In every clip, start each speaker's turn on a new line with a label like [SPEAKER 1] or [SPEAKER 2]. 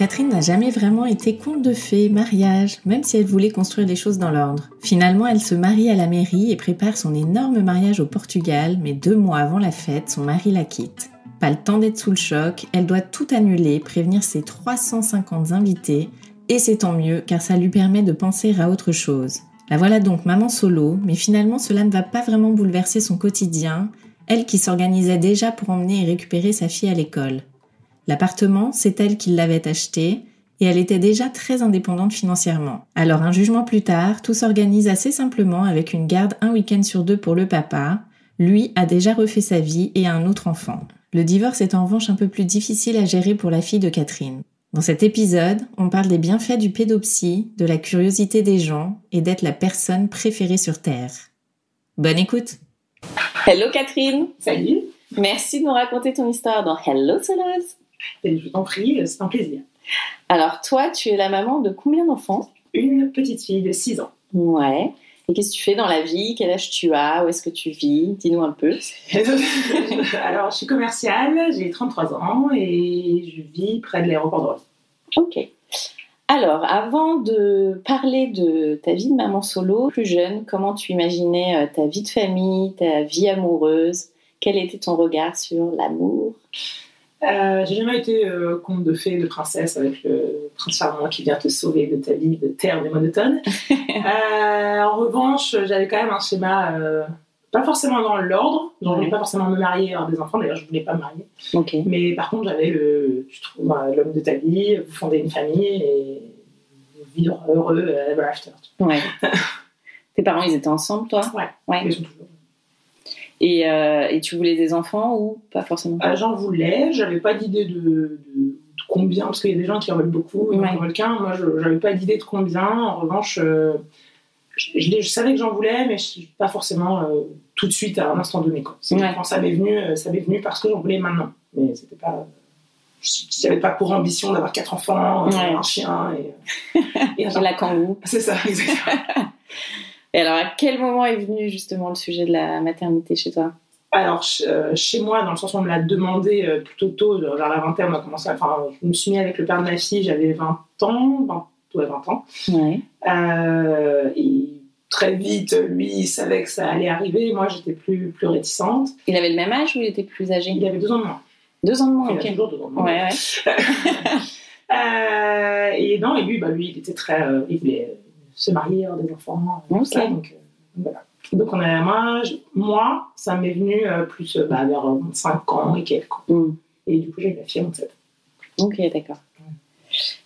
[SPEAKER 1] Catherine n'a jamais vraiment été conte de fées, mariage, même si elle voulait construire les choses dans l'ordre. Finalement, elle se marie à la mairie et prépare son énorme mariage au Portugal, mais deux mois avant la fête, son mari la quitte. Pas le temps d'être sous le choc, elle doit tout annuler, prévenir ses 350 invités, et c'est tant mieux car ça lui permet de penser à autre chose. La voilà donc maman solo, mais finalement cela ne va pas vraiment bouleverser son quotidien, elle qui s'organisait déjà pour emmener et récupérer sa fille à l'école. L'appartement, c'est elle qui l'avait acheté et elle était déjà très indépendante financièrement. Alors un jugement plus tard, tout s'organise assez simplement avec une garde un week-end sur deux pour le papa. Lui a déjà refait sa vie et a un autre enfant. Le divorce est en revanche un peu plus difficile à gérer pour la fille de Catherine. Dans cet épisode, on parle des bienfaits du pédopsie, de la curiosité des gens et d'être la personne préférée sur Terre. Bonne écoute
[SPEAKER 2] Hello Catherine
[SPEAKER 3] Salut
[SPEAKER 2] Merci de nous raconter ton histoire dans Hello Solos
[SPEAKER 3] Je t'en prie, c'est un plaisir.
[SPEAKER 2] Alors toi, tu es la maman de combien d'enfants?
[SPEAKER 3] Une petite fille de 6 ans.
[SPEAKER 2] Ouais. Et qu'est-ce que tu fais dans la vie? Quel âge tu as? Où est-ce que tu vis? Dis-nous un peu.
[SPEAKER 3] Alors, je suis commerciale, j'ai 33 ans et je vis près de l'aéroport de Roissy.
[SPEAKER 2] Ok. Alors, avant de parler de ta vie de maman solo, plus jeune, comment tu imaginais euh, ta vie de famille, ta vie amoureuse? Quel était ton regard sur l'amour?
[SPEAKER 3] Euh, j'ai jamais été euh, conte de fée, de princesse avec le prince charmant qui vient te sauver de ta vie de terre et monotone. Euh, en revanche, j'avais quand même un schéma, euh, pas forcément dans l'ordre. Je voulais pas forcément me marier, avoir des enfants. D'ailleurs, je voulais pas me marier. Mais par contre, j'avais le, je trouve, bah, l'homme de ta vie, vous fondez une famille et vivre heureux ever after.
[SPEAKER 2] Ouais. Tes parents, ils étaient ensemble, toi?
[SPEAKER 3] Ouais.
[SPEAKER 2] Ouais.
[SPEAKER 3] Ils sont toujours.
[SPEAKER 2] Et, euh, et tu voulais des enfants ou pas forcément?
[SPEAKER 3] Euh, J'en voulais, j'avais pas d'idée de, de- de combien, parce qu'il y a des gens qui en veulent beaucoup, ils
[SPEAKER 2] Ouais.
[SPEAKER 3] en veulent qu'un. Moi, j'avais pas d'idée de combien. En revanche, euh, je, je l'ai- je savais que j'en voulais, mais je- pas forcément euh, tout de suite à un instant donné. Quoi.
[SPEAKER 2] Ouais.
[SPEAKER 3] Quand ça m'est venu, euh, ça m'est venu parce que j'en voulais maintenant. Mais c'était pas. Je n'avais pas pour ambition d'avoir quatre enfants,
[SPEAKER 2] Ouais.
[SPEAKER 3] un chien et, et un
[SPEAKER 2] Et la kangou.
[SPEAKER 3] C'est ça, exactement.
[SPEAKER 2] Et alors, à quel moment est venu justement le sujet de la maternité chez toi?
[SPEAKER 3] Alors, euh, chez moi, dans le sens où on me l'a demandé euh, plutôt tôt, de- vers la vingtaine, on a commencé à- Enfin, je me suis mis avec le père de ma fille, j'avais 20 ans, 20, ouais, 20 ans.
[SPEAKER 2] Ouais.
[SPEAKER 3] Euh, et très vite, lui, il savait que ça allait arriver. Moi, j'étais plus, plus réticente.
[SPEAKER 2] Il avait le même âge ou il était plus âgé?
[SPEAKER 3] Il avait deux ans de moins.
[SPEAKER 2] Deux ans de moins,
[SPEAKER 3] il
[SPEAKER 2] ok.
[SPEAKER 3] a toujours deux ans de moins.
[SPEAKER 2] Ouais, ouais.
[SPEAKER 3] Euh, et non, et lui, bah, lui, il était très. euh, il voulait se marier, avoir des enfants, euh, tout
[SPEAKER 2] Ok.
[SPEAKER 3] ça. Donc, euh, voilà. Donc, on a, moi, je- moi, ça m'est venu euh, plus euh, bah, vers 5 ans et quelques.
[SPEAKER 2] Hmm.
[SPEAKER 3] Et du coup, j'ai eu ma fille en 7.
[SPEAKER 2] Ok, d'accord.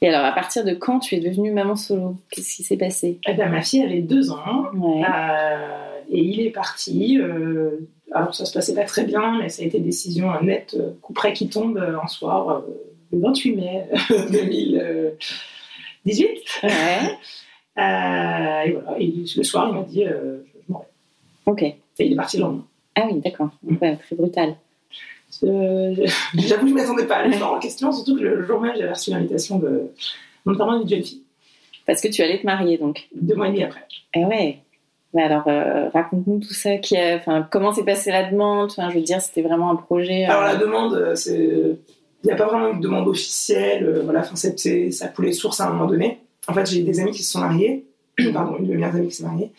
[SPEAKER 2] Et alors, à partir de quand tu es devenue maman solo? Qu'est-ce qui s'est passé?
[SPEAKER 3] Eh ben, ma fille avait 2 ans.
[SPEAKER 2] Ouais.
[SPEAKER 3] Euh, et il est parti. euh, alors, ça se passait pas très bien, mais ça a été décision nette, coup près qui tombe un soir, le 28 mai 2018.
[SPEAKER 2] Ouais.
[SPEAKER 3] Euh, et voilà, et le soir, il m'a dit euh, je, m'en vais.
[SPEAKER 2] Ok.
[SPEAKER 3] Et il est parti le lendemain.
[SPEAKER 2] Ah oui, d'accord. Ouais, très brutal.
[SPEAKER 3] Euh, J'avoue je ne m'attendais pas à le en question, surtout que le jour même, j'avais reçu l'invitation de notamment d'une jeune fille.
[SPEAKER 2] Parce que tu allais te marier, donc
[SPEAKER 3] Deux mois et demi après.
[SPEAKER 2] Eh ouais. Mais alors, euh, raconte-nous tout ça. Qui a, enfin, comment s'est passée la demande? Enfin, Je veux dire, c'était vraiment un projet. euh,
[SPEAKER 3] Alors la demande, il n'y a pas vraiment une demande officielle. Voilà, enfin, ça coulait source à un moment donné. En fait, j'ai des amis qui se sont mariés, pardon, une de mes meilleures amies qui s'est mariée.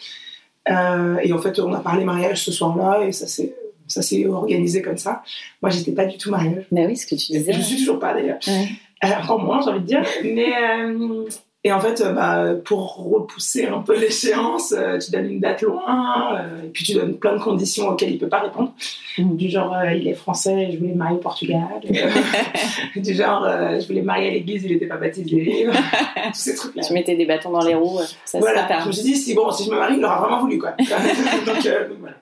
[SPEAKER 3] Euh, et en fait, on a parlé mariage ce soir-là et ça s'est, ça s'est organisé comme ça. Moi, j'étais pas du tout mariage.
[SPEAKER 2] Bah oui, ce que tu disais.
[SPEAKER 3] Je suis toujours pas d'ailleurs.
[SPEAKER 2] Ouais.
[SPEAKER 3] Euh, encore moins, j'ai envie de dire. Mais euh, et en fait, euh, bah, pour repousser un peu l'échéance, euh, tu donnes une date loin, euh, et puis tu donnes plein de conditions auxquelles il peut pas répondre.
[SPEAKER 2] Mhm.
[SPEAKER 3] Du genre, euh, il est français, je voulais me marier au Portugal. Du genre, je voulais me marier à l'église, il n'était pas baptisé. Tous ces trucs-là.
[SPEAKER 2] Tu mettais des bâtons dans les roues. Ça
[SPEAKER 3] Voilà,
[SPEAKER 2] tard.
[SPEAKER 3] je me suis dit, si, bon, si je me marie, il l'aura vraiment voulu, quoi. donc, donc, voilà.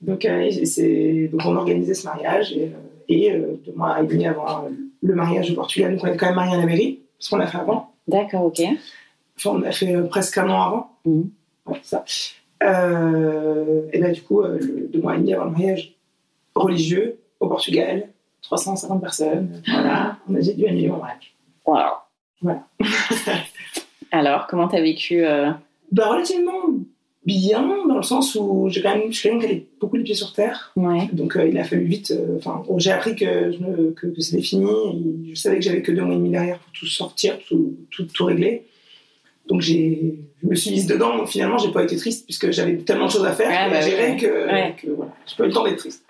[SPEAKER 3] Donc, on organisait ce mariage, et, et deux mois et demi avant le mariage au Portugal, donc on était quand même mariés à la mairie, parce qu'on l'a fait avant.
[SPEAKER 2] D'accord, ok.
[SPEAKER 3] Enfin, on l'a fait euh, presque un an avant.
[SPEAKER 2] Mhm.
[SPEAKER 3] Ouais, ça. Euh, et ben, du coup, euh, le- deux mois et demi avant le mariage religieux au Portugal, 350 personnes, voilà, on a dû annuler mon mariage.
[SPEAKER 2] Wow.
[SPEAKER 3] Voilà.
[SPEAKER 2] alors, comment t'as vécu euh,
[SPEAKER 3] Bah, relativement bien, dans le sens où j'ai quand même, je suis qui a beaucoup les pieds sur terre.
[SPEAKER 2] Ouais.
[SPEAKER 3] Donc euh, il a fallu vite. euh, Enfin, j'ai appris que, je que, que c'était fini. et je savais que j'avais que deux mois et demi derrière pour tout sortir, tout, tout, tout régler. Donc j'ai, je me suis mise dedans. Donc finalement, j'ai pas été triste puisque j'avais tellement de choses à faire et
[SPEAKER 2] bah
[SPEAKER 3] à
[SPEAKER 2] oui,
[SPEAKER 3] gérer
[SPEAKER 2] ouais.
[SPEAKER 3] que,
[SPEAKER 2] Ouais.
[SPEAKER 3] que voilà, j'ai pas eu le temps d'être triste.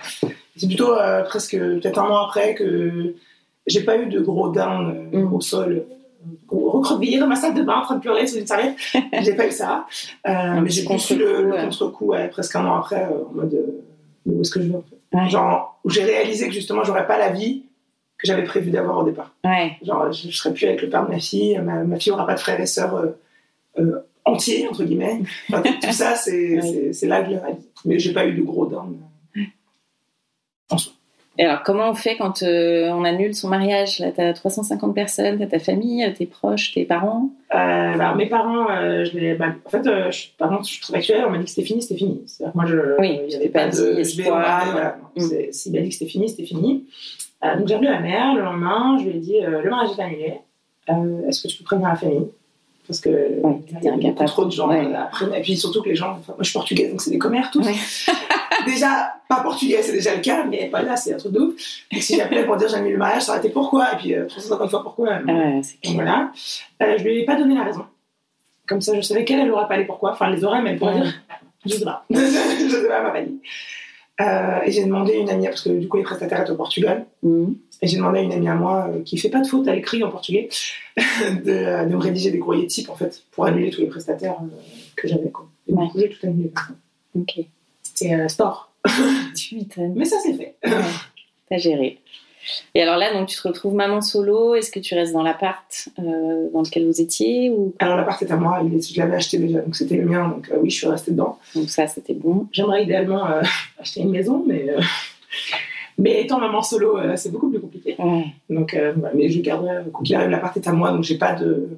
[SPEAKER 3] C'est plutôt euh, presque peut-être un an après que j'ai pas eu de gros down
[SPEAKER 2] Mm.
[SPEAKER 3] au sol. Recroquevillée dans ma salle de bain en train de pleurer sous une serviette. j'ai pas eu ça. Euh, mais j'ai eu le, le contre-coup ouais, presque un an après euh, en mode euh, mais où est-ce que je vais en fait
[SPEAKER 2] Ouais.
[SPEAKER 3] Genre, où j'ai réalisé que justement, j'aurais pas la vie que j'avais prévu d'avoir au départ.
[SPEAKER 2] Ouais.
[SPEAKER 3] Genre, je, je serais plus avec le père de ma fille, ma, ma fille aura pas de frères et sœurs entiers, entre guillemets. Enfin, tout- ça, c'est là que je l'ai réalisé. Mais j'ai pas eu de gros down.
[SPEAKER 2] Et alors, comment on fait quand euh, on annule son mariage? Là, t'as 350 personnes, t'as ta famille, tes proches, tes parents?
[SPEAKER 3] Euh, bah, mes parents, euh, je les, bah, en fait, euh, je, par contre, je suis très actuelle, on m'a dit que c'était fini, c'était fini. C'est-à-dire moi, je,
[SPEAKER 2] Oui,
[SPEAKER 3] il y
[SPEAKER 2] c'était
[SPEAKER 3] avait
[SPEAKER 2] pas
[SPEAKER 3] pas
[SPEAKER 2] dit
[SPEAKER 3] de, je vais au
[SPEAKER 2] espoir.
[SPEAKER 3] mariage, voilà.
[SPEAKER 2] Mm.
[SPEAKER 3] M'a dit que c'était fini, c'était fini. Euh, donc j'ai appelé ma mère le lendemain, je lui ai dit euh, le mariage est annulé. Euh, Est-ce que tu peux prévenir la famille? Parce que
[SPEAKER 2] Ouais,
[SPEAKER 3] il y a trop de gens.
[SPEAKER 2] Ouais.
[SPEAKER 3] euh, après, et puis surtout que les gens, enfin, moi je suis portugaise, donc c'est des commères tous.
[SPEAKER 2] Ouais.
[SPEAKER 3] déjà, pas portugais, c'est déjà le cas, mais pas là, c'est un truc de ouf. Et si j'appelais pour dire j'annule le mariage, ça aurait été pourquoi? Et puis euh, 350 fois pourquoi
[SPEAKER 2] Ah ouais,
[SPEAKER 3] voilà. Euh, je lui ai pas donné la raison. Comme ça, je savais qu'elle, elle n'aurait pas les pourquoi. Enfin, elle les aurait, mais elle pourrait
[SPEAKER 2] Ouais.
[SPEAKER 3] dire Je sais pas. je sais pas, m'a dit. Euh, et j'ai demandé à une amie, parce que du coup, les prestataires étaient au Portugal,
[SPEAKER 2] Mhm.
[SPEAKER 3] et j'ai demandé à une amie à moi, euh, qui fait pas de faute à l'écrit en portugais, de, euh, de me rédiger des courriers types, en fait, pour annuler tous les prestataires euh, que j'avais. Et
[SPEAKER 2] Ouais.
[SPEAKER 3] du coup, j'ai tout annulé.
[SPEAKER 2] Ok.
[SPEAKER 3] C'était euh, store.
[SPEAKER 2] Tu m'étonnes.
[SPEAKER 3] Mais ça, c'est fait.
[SPEAKER 2] Ouais. T'as géré. Et alors là, donc tu te retrouves maman solo. Est-ce que tu restes dans l'appart euh, dans lequel vous étiez ou
[SPEAKER 3] Alors, l'appart est à moi, il est, je l'avais acheté déjà, donc c'était le mien, donc euh, oui, je suis restée dedans.
[SPEAKER 2] donc ça c'était bon.
[SPEAKER 3] J'aimerais idéalement euh, acheter une maison, mais, mais étant maman solo, c'est beaucoup plus compliqué.
[SPEAKER 2] Ouais.
[SPEAKER 3] Donc, mais je garderai, quoi qu'il arrive, l'appart est à moi, donc j'ai pas de.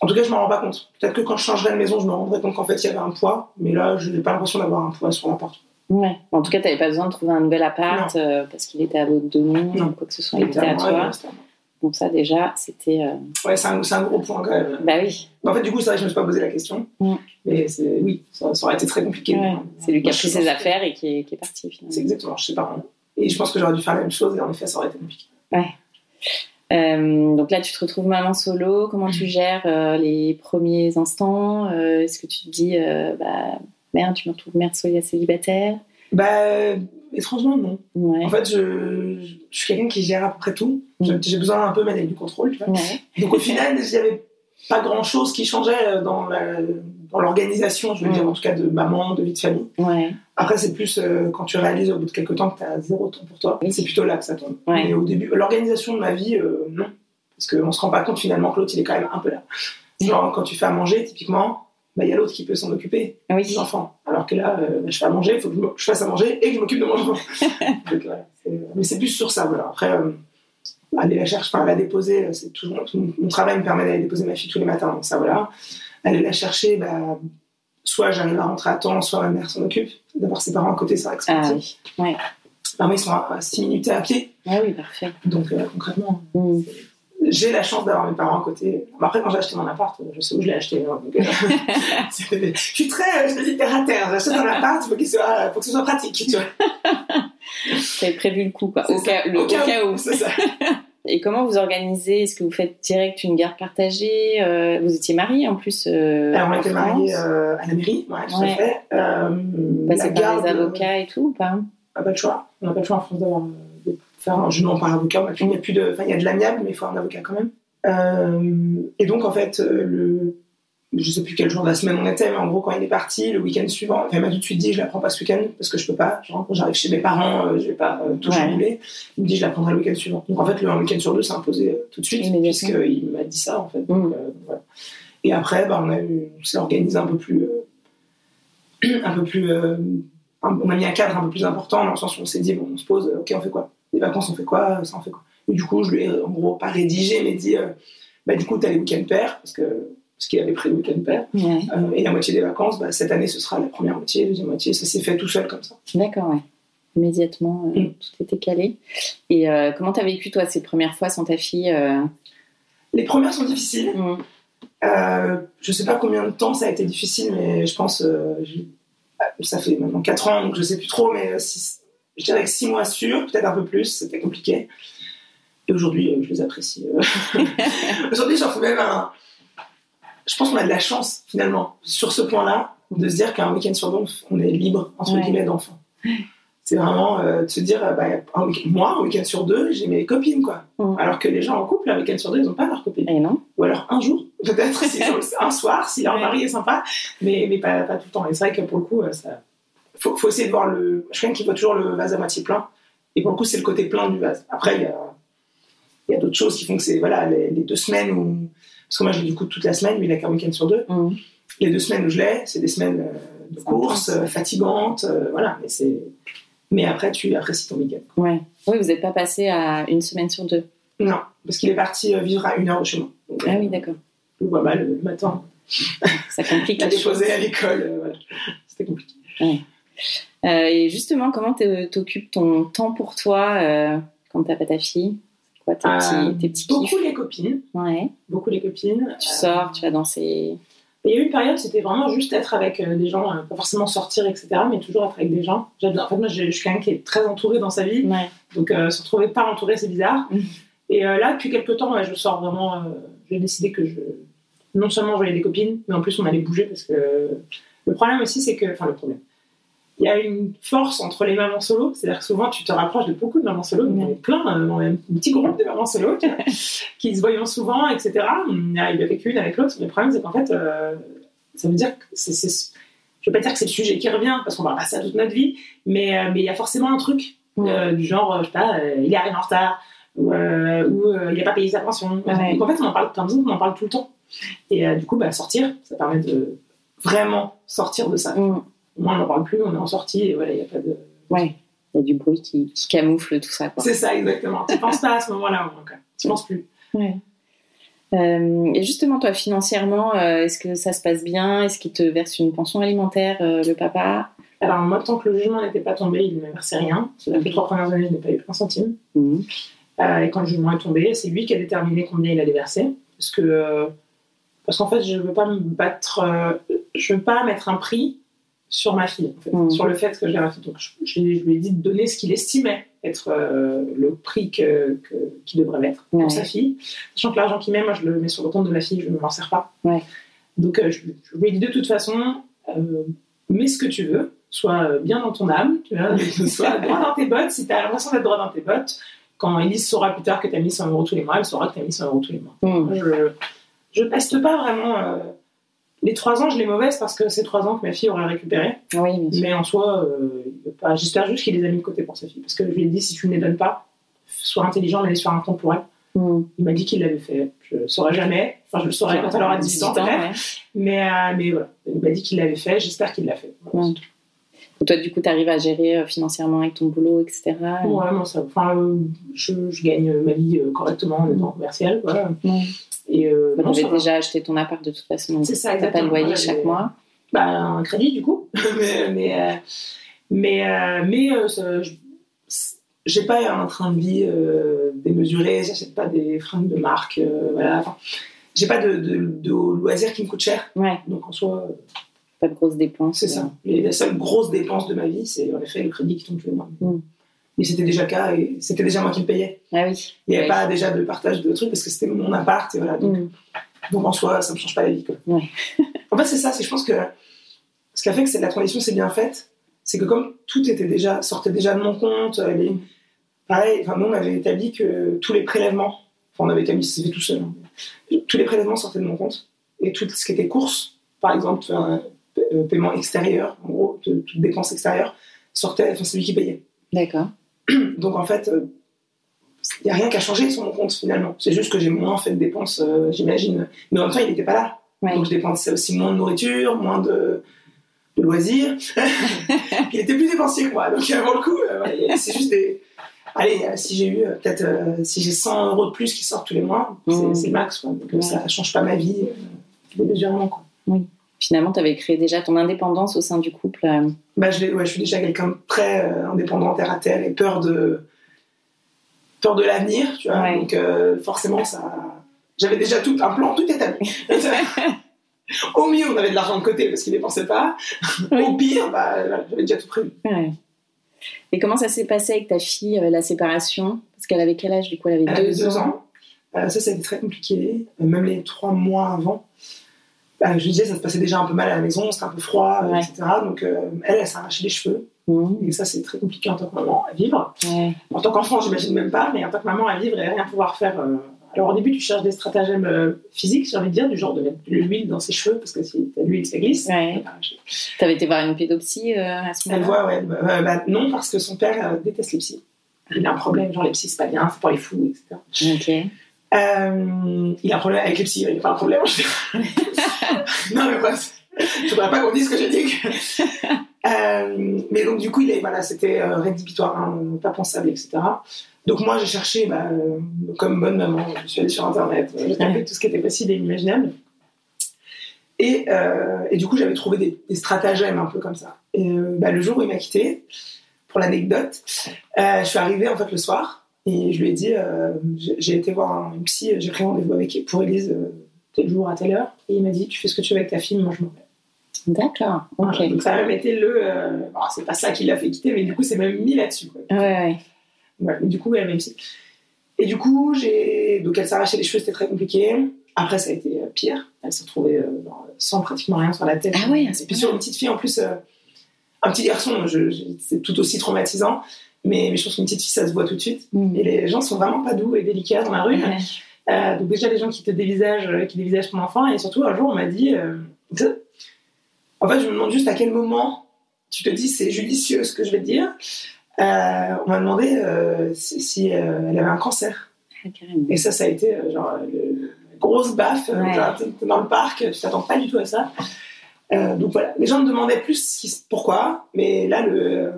[SPEAKER 3] En tout cas, je m'en rends pas compte. Peut-être que quand je changerai de maison, je me rendrai compte qu'en fait, il y avait un poids, mais là, je n'ai pas l'impression d'avoir un poids sur l'appart.
[SPEAKER 2] Ouais. En tout cas, t'avais pas besoin de trouver un nouvel appart euh, parce qu'il était à l'autre de nous
[SPEAKER 3] Non.
[SPEAKER 2] ou quoi que ce soit. Il était
[SPEAKER 3] à
[SPEAKER 2] à
[SPEAKER 3] moi, il
[SPEAKER 2] toi. Donc ça déjà, c'était. euh,
[SPEAKER 3] Ouais, c'est un, c'est un gros point quand même.
[SPEAKER 2] Bah oui.
[SPEAKER 3] En fait, du coup, c'est vrai que je me suis pas posé la question.
[SPEAKER 2] Mm.
[SPEAKER 3] Mais c'est- oui, ça, ça aurait été très compliqué.
[SPEAKER 2] Ouais. C'est lui qui a pris ses affaires et qui est, qui est parti
[SPEAKER 3] C'est
[SPEAKER 2] finalement.
[SPEAKER 3] exactement, je sais pas. Et je pense que j'aurais dû faire la même chose, et en effet, ça aurait été compliqué.
[SPEAKER 2] Euh, donc là, tu te retrouves maman solo. Comment tu gères euh, les premiers instants Euh, Est-ce que tu te dis, bah merde, je me retrouve mère solo célibataire?
[SPEAKER 3] Bah, étrangement, non.
[SPEAKER 2] Ouais.
[SPEAKER 3] En fait, je, je suis quelqu'un qui gère à peu près tout.
[SPEAKER 2] Mm.
[SPEAKER 3] J'ai besoin un peu mais du contrôle, tu vois.
[SPEAKER 2] Ouais.
[SPEAKER 3] Donc au final, il n'y avait pas grand-chose qui changeait dans la- dans l'organisation, je veux
[SPEAKER 2] Mm.
[SPEAKER 3] dire, en tout cas de maman, de vie de famille.
[SPEAKER 2] Ouais.
[SPEAKER 3] Après, c'est plus euh, quand tu réalises au bout de quelques temps que tu as zéro temps pour toi.
[SPEAKER 2] Oui.
[SPEAKER 3] C'est plutôt là que ça tombe.
[SPEAKER 2] Ouais.
[SPEAKER 3] Mais au début, l'organisation de ma vie, euh, non. Parce qu'on se rend pas compte finalement que l'autre, il est quand même un peu là. Genre, quand tu fais à manger, typiquement, bah, il y a l'autre qui peut s'en occuper,
[SPEAKER 2] Oui.
[SPEAKER 3] les enfants. Alors que là, euh, bah, je fais à manger, il faut que je, fasse à manger et que je m'occupe de mon enfant. Donc, mais c'est plus sur ça. Voilà. Après, euh, aller la chercher, enfin, la déposer, c'est toujours. Mon travail me permet d'aller déposer ma fille tous les matins, donc ça, voilà. Aller la chercher, bah, soit j'arrive à rentrer à temps, soit ma mère s'en occupe. D'avoir ses parents à côté, c'est c'est
[SPEAKER 2] Ah oui. Ouais.
[SPEAKER 3] Moi, ils sont à 6 minutes à pied.
[SPEAKER 2] Ah oui, parfait.
[SPEAKER 3] Donc, euh, concrètement,
[SPEAKER 2] Mm.
[SPEAKER 3] j'ai la chance d'avoir mes parents à côté. Après, quand j'ai acheté mon appart, je sais où je l'ai acheté. hein, donc, euh, je suis très, euh, je dis, terre à terre. J'achète un appart, il faut, qu'il soit, faut que ce soit pratique. Tu vois.
[SPEAKER 2] T'avais prévu le coup, quoi. Au cas, le, au cas où.
[SPEAKER 3] C'est ça.
[SPEAKER 2] Et comment vous organisez? Est-ce que vous faites direct une garde partagée? Euh, Vous étiez mariés en plus euh,
[SPEAKER 3] Alors, on était mariés euh, à la mairie, ouais, tout
[SPEAKER 2] Ouais.
[SPEAKER 3] à fait. La
[SPEAKER 2] par
[SPEAKER 3] garde,
[SPEAKER 2] les avocats et tout ou pas?
[SPEAKER 3] On n'a pas le choix. On n'a pas le choix en France d'avoir, faire un jugement par avocat. Il n'y a plus de, enfin, il y a de l'amiable, mais il faut un avocat quand même. Euh, et donc, en fait, le, je sais plus quel jour de la semaine on était, mais en gros, quand il est parti, le week-end suivant, il m'a tout de suite dit, je la prends pas ce week-end parce que je peux pas. Genre, quand j'arrive chez mes parents, euh, je vais pas euh, tout
[SPEAKER 2] Ouais.
[SPEAKER 3] chambouler. Il me dit, je la prendrai le week-end suivant. Donc, en fait, le un week-end sur deux s'est imposé euh, tout de suite, puisqu'il m'a dit ça, en fait. Donc,
[SPEAKER 2] Mm.
[SPEAKER 3] euh, voilà. Et après, bah, on a eu, on s'est organisé un peu plus, euh, un peu plus, on a mis un cadre un peu plus important dans le sens où on s'est dit, bon, on se pose, ok, on fait quoi? Les vacances, on fait quoi? Ça, on fait quoi? Et du coup, je lui ai, en gros, pas rédigé, mais dit, bah, du coup, t'as les week-ends pairs, parce que parce qu'il avait pris le week-end pair.
[SPEAKER 2] Ouais.
[SPEAKER 3] Euh, et la moitié des vacances, bah, cette année, ce sera la première moitié, la deuxième moitié, ça s'est fait tout seul comme ça.
[SPEAKER 2] D'accord, ouais. Immédiatement, euh,
[SPEAKER 3] Mm.
[SPEAKER 2] tout était calé. Et euh, comment t'as vécu, toi, ces premières fois sans ta fille euh,
[SPEAKER 3] Les premières sont difficiles.
[SPEAKER 2] mm.
[SPEAKER 3] Je sais pas combien de temps ça a été difficile, mais je pense, ça fait maintenant 4 ans, donc je sais plus trop, mais six- je dirais que 6 mois sûrs, peut-être un peu plus, c'était compliqué. Et aujourd'hui, je les apprécie. aujourd'hui, j'en fais même un. Je pense qu'on a de la chance, finalement, sur ce point-là, de se dire qu'un week-end sur deux, on est libre, entre
[SPEAKER 2] Ouais.
[SPEAKER 3] guillemets, d'enfants. C'est vraiment euh, de se dire, bah, un moi, un week-end sur deux, j'ai mes copines, quoi.
[SPEAKER 2] Mm.
[SPEAKER 3] Alors que les gens en couple, un week-end sur deux, ils n'ont pas leurs copines.
[SPEAKER 2] Et non
[SPEAKER 3] Ou alors un jour, peut-être, un soir, si leur
[SPEAKER 2] Ouais.
[SPEAKER 3] mari est sympa, mais, mais pas, pas tout le temps. Et c'est vrai que pour le coup, euh, ça. Faut, faut essayer de voir le. Je suis quelqu'un qui voit toujours le vase à moitié plein. Et pour le coup, c'est le côté plein du vase. Après, il y a, il y a d'autres choses qui font que c'est. Voilà, les, les deux semaines où. Parce que moi, je l'ai du coup toute la semaine, lui, il a qu'un week-end sur deux.
[SPEAKER 2] Mm.
[SPEAKER 3] Les deux semaines où je l'ai, c'est des semaines euh, de course, euh, fatigantes, euh, voilà. Mais c'est. Mais après, tu apprécies ton week-end.
[SPEAKER 2] Ouais. Oui, vous n'êtes pas passé à une semaine sur deux.
[SPEAKER 3] Non, parce qu'il est parti vivre à une heure de chez moi. Donc,
[SPEAKER 2] Ah oui, d'accord.
[SPEAKER 3] Je le vois mal le matin.
[SPEAKER 2] Ça complique
[SPEAKER 3] La déposer à l'école, euh, voilà. C'était compliqué.
[SPEAKER 2] Euh, et justement, comment t'occupes ton temps pour toi quand t'as pas ta fille? Quoi tes
[SPEAKER 3] Euh,
[SPEAKER 2] petits, tes petits kiffs
[SPEAKER 3] Beaucoup les copines,
[SPEAKER 2] Ouais.
[SPEAKER 3] beaucoup les copines.
[SPEAKER 2] Tu
[SPEAKER 3] Euh,
[SPEAKER 2] sors, tu vas danser.
[SPEAKER 3] Il y a eu une période, c'était vraiment juste être avec euh, des gens, euh, pas forcément sortir, etc., mais toujours être avec des gens. En fait, moi, je, je suis quelqu'un qui est très entouré dans sa vie,
[SPEAKER 2] Ouais.
[SPEAKER 3] donc euh, se retrouver pas entouré, c'est bizarre. Et euh, là, depuis quelques temps, ouais, je sors vraiment. euh, j'ai décidé que je. Non seulement je voyais des copines, mais en plus on allait bouger parce que le problème aussi, c'est que. Enfin, le problème. Il y a une force entre les mamans solo, c'est-à-dire que souvent tu te rapproches de beaucoup de mamans solo,
[SPEAKER 2] Ouais.
[SPEAKER 3] on est plein, euh, on est un petit groupe de mamans solo qui se voyant souvent, etc. Il y a avec une, avec l'autre, mais le problème c'est qu'en fait, euh, ça veut dire que c'est. Je veux pas dire que c'est le sujet qui revient, parce qu'on va passer à toute notre vie, mais euh, mais il y a forcément un truc euh, du genre, euh, je sais pas, euh, il est arrivé en retard, ou, euh, euh, il n'a pas payé sa pension.
[SPEAKER 2] Ouais.
[SPEAKER 3] Donc en fait, on en parle, qu'on en parle tout le temps. Et euh, du coup, bah, sortir, ça permet de vraiment sortir de ça.
[SPEAKER 2] Mm.
[SPEAKER 3] Moins, on n'en parle plus, on est en sortie, et voilà, il n'y a pas de.
[SPEAKER 2] Ouais. Il y a du bruit qui, qui camoufle tout ça.
[SPEAKER 3] C'est ça, exactement. Tu penses pas à ce moment-là, au moins. Tu penses plus.
[SPEAKER 2] Ouais. Euh, et justement, toi, financièrement, euh, est-ce que ça se passe bien? Est-ce qu'il te verse une pension alimentaire, euh, le papa?
[SPEAKER 3] Alors, moi, tant que le jugement n'était pas tombé, il ne me versait rien. Sur les trois premières années, je n'ai pas eu un centime. Euh, et quand le jugement est tombé, c'est lui qui a déterminé combien il allait verser. Parce que parce qu'en fait, je veux pas me battre, je veux pas mettre un prix sur ma fille, en fait,
[SPEAKER 2] Mhm.
[SPEAKER 3] sur le fait que je l'ai raté. Donc, je, je lui ai dit de donner ce qu'il estimait être euh, le prix que, que- qu'il devrait mettre pour
[SPEAKER 2] Ouais.
[SPEAKER 3] sa fille. Sachant que l'argent qu'il met, moi, je le mets sur le compte de ma fille, je ne m'en sers pas.
[SPEAKER 2] Ouais.
[SPEAKER 3] Donc, euh, je, je lui ai dit de toute façon, euh, mets ce que tu veux, sois bien dans ton âme, tu vois, sois droit dans tes bottes. Si tu as l'impression d'être droit dans tes bottes, quand Elise saura plus tard que tu as mis 100 euros tous les mois, elle saura que tu as mis 100 euros tous les mois. Moi, je, je peste pas vraiment. Les trois ans, je les mauvaise parce que c'est trois ans que ma fille aurait récupéré.
[SPEAKER 2] Oui, bien sûr.
[SPEAKER 3] Mais en soi, euh, j'espère juste qu'il les a mis de côté pour sa fille. Parce que je lui ai dit, si tu ne les donnes pas, sois intelligent, mets-les sur un compte pour elle.
[SPEAKER 2] Mhm.
[SPEAKER 3] Il m'a dit qu'il l'avait fait. Je ne saurais jamais. Enfin, je le saurai quand elle aura 18 ans,
[SPEAKER 2] ouais.
[SPEAKER 3] Mais, euh, mais voilà, il m'a dit qu'il l'avait fait. J'espère qu'il l'a fait. Voilà.
[SPEAKER 2] Et toi, du coup, tu arrives à gérer euh, financièrement avec ton boulot, etc.
[SPEAKER 3] Ouais, non, ça, enfin, je, je gagne ma vie correctement en étant commercial. Voilà. Et euh, non, va.
[SPEAKER 2] déjà acheté ton appart de toute façon,
[SPEAKER 3] C'est ça,
[SPEAKER 2] t'as pas le
[SPEAKER 3] exactement.
[SPEAKER 2] loyer chaque mois.
[SPEAKER 3] bah, un crédit du coup. mais mais, euh, mais, euh, mais, euh, j'ai pas un train de vie euh, démesuré, j'achète pas des fringues de marque, euh, voilà. Enfin, j'ai pas de, de, de loisirs qui me coûtent cher.
[SPEAKER 2] Ouais,
[SPEAKER 3] Donc en soi, euh,
[SPEAKER 2] pas de grosses dépenses.
[SPEAKER 3] c'est ça. La seule grosse dépense de ma vie, c'est en effet le crédit qui tombe tous les mois.
[SPEAKER 2] Mm.
[SPEAKER 3] Mais c'était déjà le cas et c'était déjà moi qui me payais.
[SPEAKER 2] Ah oui.
[SPEAKER 3] Il n'y avait pas déjà de partage de trucs parce que c'était mon appart et voilà. Donc,
[SPEAKER 2] Mm.
[SPEAKER 3] donc en soi, ça me change pas la vie. Quoi.
[SPEAKER 2] Ouais.
[SPEAKER 3] en fait, c'est ça. C'est je pense que ce qui a fait que la transition s'est bien faite, c'est que comme tout était déjà sortait déjà de mon compte, euh, les, pareil. Enfin, nous on avait établi que tous les prélèvements, enfin on avait établi, fait tout seul. hein. tous les prélèvements sortaient de mon compte et tout ce qui était course, par exemple, un euh, paiement extérieur, en gros, toute dépense extérieure, sortait. Enfin, c'est lui qui payait.
[SPEAKER 2] D'accord.
[SPEAKER 3] Donc en fait, il n'y a rien qui a changé sur mon compte finalement. C'est juste que j'ai moins fait de dépenses, euh, j'imagine. Mais en même temps, il n'était pas là.
[SPEAKER 2] Ouais.
[SPEAKER 3] Donc je dépensais aussi moins de nourriture, moins de, de loisirs. il était plus dépensier que moi. Donc euh, pour le coup, euh, ouais, c'est juste des. Allez, euh, si j'ai eu euh, peut-être euh, si j'ai 100 euros de plus qui sortent tous les mois, c'est
[SPEAKER 2] Mmh.
[SPEAKER 3] c'est le max. Quoi. Donc, euh,
[SPEAKER 2] Ouais.
[SPEAKER 3] Ça change pas ma vie euh, démesurément. Quoi.
[SPEAKER 2] Finalement, tu avais créé déjà ton indépendance au sein du couple. euh,
[SPEAKER 3] Bah, je, l'ai- ouais, je suis déjà quelqu'un de très euh, indépendant, terre à terre, et peur de, peur de l'avenir, tu vois.
[SPEAKER 2] Ouais.
[SPEAKER 3] Donc, euh, forcément, ça. J'avais déjà tout, un plan tout établi. Au mieux, on avait de l'argent de côté parce qu'il dépensait pas.
[SPEAKER 2] Oui.
[SPEAKER 3] Au pire, bah, j'avais déjà tout prévu.
[SPEAKER 2] Ouais. Et comment ça s'est passé avec ta fille, la séparation? Parce qu'elle avait quel âge du coup? Elle avait
[SPEAKER 3] Elle avait
[SPEAKER 2] deux,
[SPEAKER 3] ans. Euh, ça, ça a été très compliqué. Même les trois mois avant. Bah, je disais, ça se passait déjà un peu mal à la maison, c'était un peu froid, euh,
[SPEAKER 2] Ouais.
[SPEAKER 3] etc. Donc, euh, elle, elle s'est arraché les cheveux.
[SPEAKER 2] Mmh.
[SPEAKER 3] Et ça, c'est très compliqué en tant que maman à vivre.
[SPEAKER 2] Ouais.
[SPEAKER 3] En tant qu'enfant, j'imagine même pas, mais en tant que maman à vivre et rien pouvoir faire. euh, Alors au début, tu cherches des stratagèmes euh, physiques, j'ai envie de dire, du genre de mettre de l'huile dans ses cheveux, parce que si t'as de l'huile, ça glisse.
[SPEAKER 2] Ouais. T'avais été voir une pédopsie à ce
[SPEAKER 3] Elle
[SPEAKER 2] moment-là
[SPEAKER 3] voit, ouais. bah, bah, non, parce que son père déteste les psys. Il a un problème, genre les psys, c'est pas bien, c'est pour les fous, etc.
[SPEAKER 2] Ok.
[SPEAKER 3] Euh, il a un problème avec les psys, il n'y a pas un problème en général. non, mais bref, je voudrais pas qu'on dise ce que j'ai dit. Euh, mais donc, du coup, il est, voilà, c'était euh, rédhibitoire, hein, pas pensable, etc. Donc, moi, j'ai cherché, bah, euh, comme bonne maman, je suis allée sur Internet, j'ai tapé tout ce qui était possible et inimaginable. Et, et du coup, j'avais trouvé des, des stratagèmes un peu comme ça. Et bah, le jour où il m'a quitté, pour l'anecdote, je suis arrivée en fait le soir et je lui ai dit euh, j'ai été voir un- psy, j'ai pris rendez-vous avec pour Elise euh, tel jour à telle heure et il m'a dit tu fais ce que tu veux avec ta fille, moi je m'en vais.
[SPEAKER 2] D'accord. Ok.
[SPEAKER 3] Voilà. Donc ça a même été le. euh, bon, c'est pas ça qui l'a fait quitter, mais du coup c'est même mis là-dessus. quoi.
[SPEAKER 2] Ouais, ouais.
[SPEAKER 3] Voilà. Mais du coup, elle même psy. Et du coup, j'ai. Donc elle s'arrachait les cheveux, c'était très compliqué. Après, ça a été euh, pire. Elle s'est retrouvée euh, genre, sans pratiquement rien sur la tête.
[SPEAKER 2] Ah ouais, à ce
[SPEAKER 3] Et puis sur une petite fille en plus, un petit garçon, je- je- c'est tout aussi traumatisant. Mais, mais je pense qu'une petite fille, ça se voit tout de suite.
[SPEAKER 2] Mmh.
[SPEAKER 3] Et les gens sont vraiment pas doux et délicats dans la rue. Euh, donc déjà les gens qui te dévisagent, euh, qui dévisagent ton enfant, et surtout un jour on m'a dit, euh, en fait je me demande juste à quel moment tu te dis c'est judicieux ce que je vais te dire. On m'a demandé si, si, elle avait un cancer.
[SPEAKER 2] Ah.
[SPEAKER 3] Et ça, ça a été genre le- grosse baffe.
[SPEAKER 2] Ouais.
[SPEAKER 3] genre, dans le parc, tu t'attends pas du tout à ça. Euh, donc voilà, les gens me demandaient plus pourquoi, mais là le euh,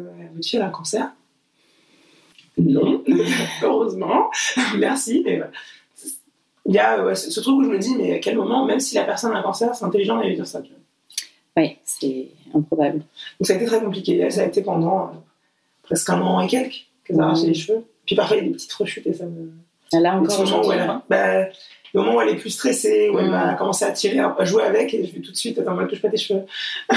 [SPEAKER 3] elle a un cancer. Non, heureusement, merci. Mais. Il y a ouais, ce, ce truc où je me dis, mais à quel moment, même si la personne a un cancer, c'est intelligent d'aller dire ça. tu vois.
[SPEAKER 2] Ouais, c'est improbable.
[SPEAKER 3] Donc ça a été très compliqué. Ça a été pendant euh, presque un an et quelques qu'elle
[SPEAKER 2] Ouais.
[SPEAKER 3] s'arrachait les cheveux. Puis parfois il y a des petites rechutes et ça me.
[SPEAKER 2] Là encore aujourd'hui.
[SPEAKER 3] bah, le moment où elle est plus stressée, où elle
[SPEAKER 2] Mm.
[SPEAKER 3] va commencer à tirer, à jouer avec, et je vais tout de suite, attends, ne touche pas tes cheveux.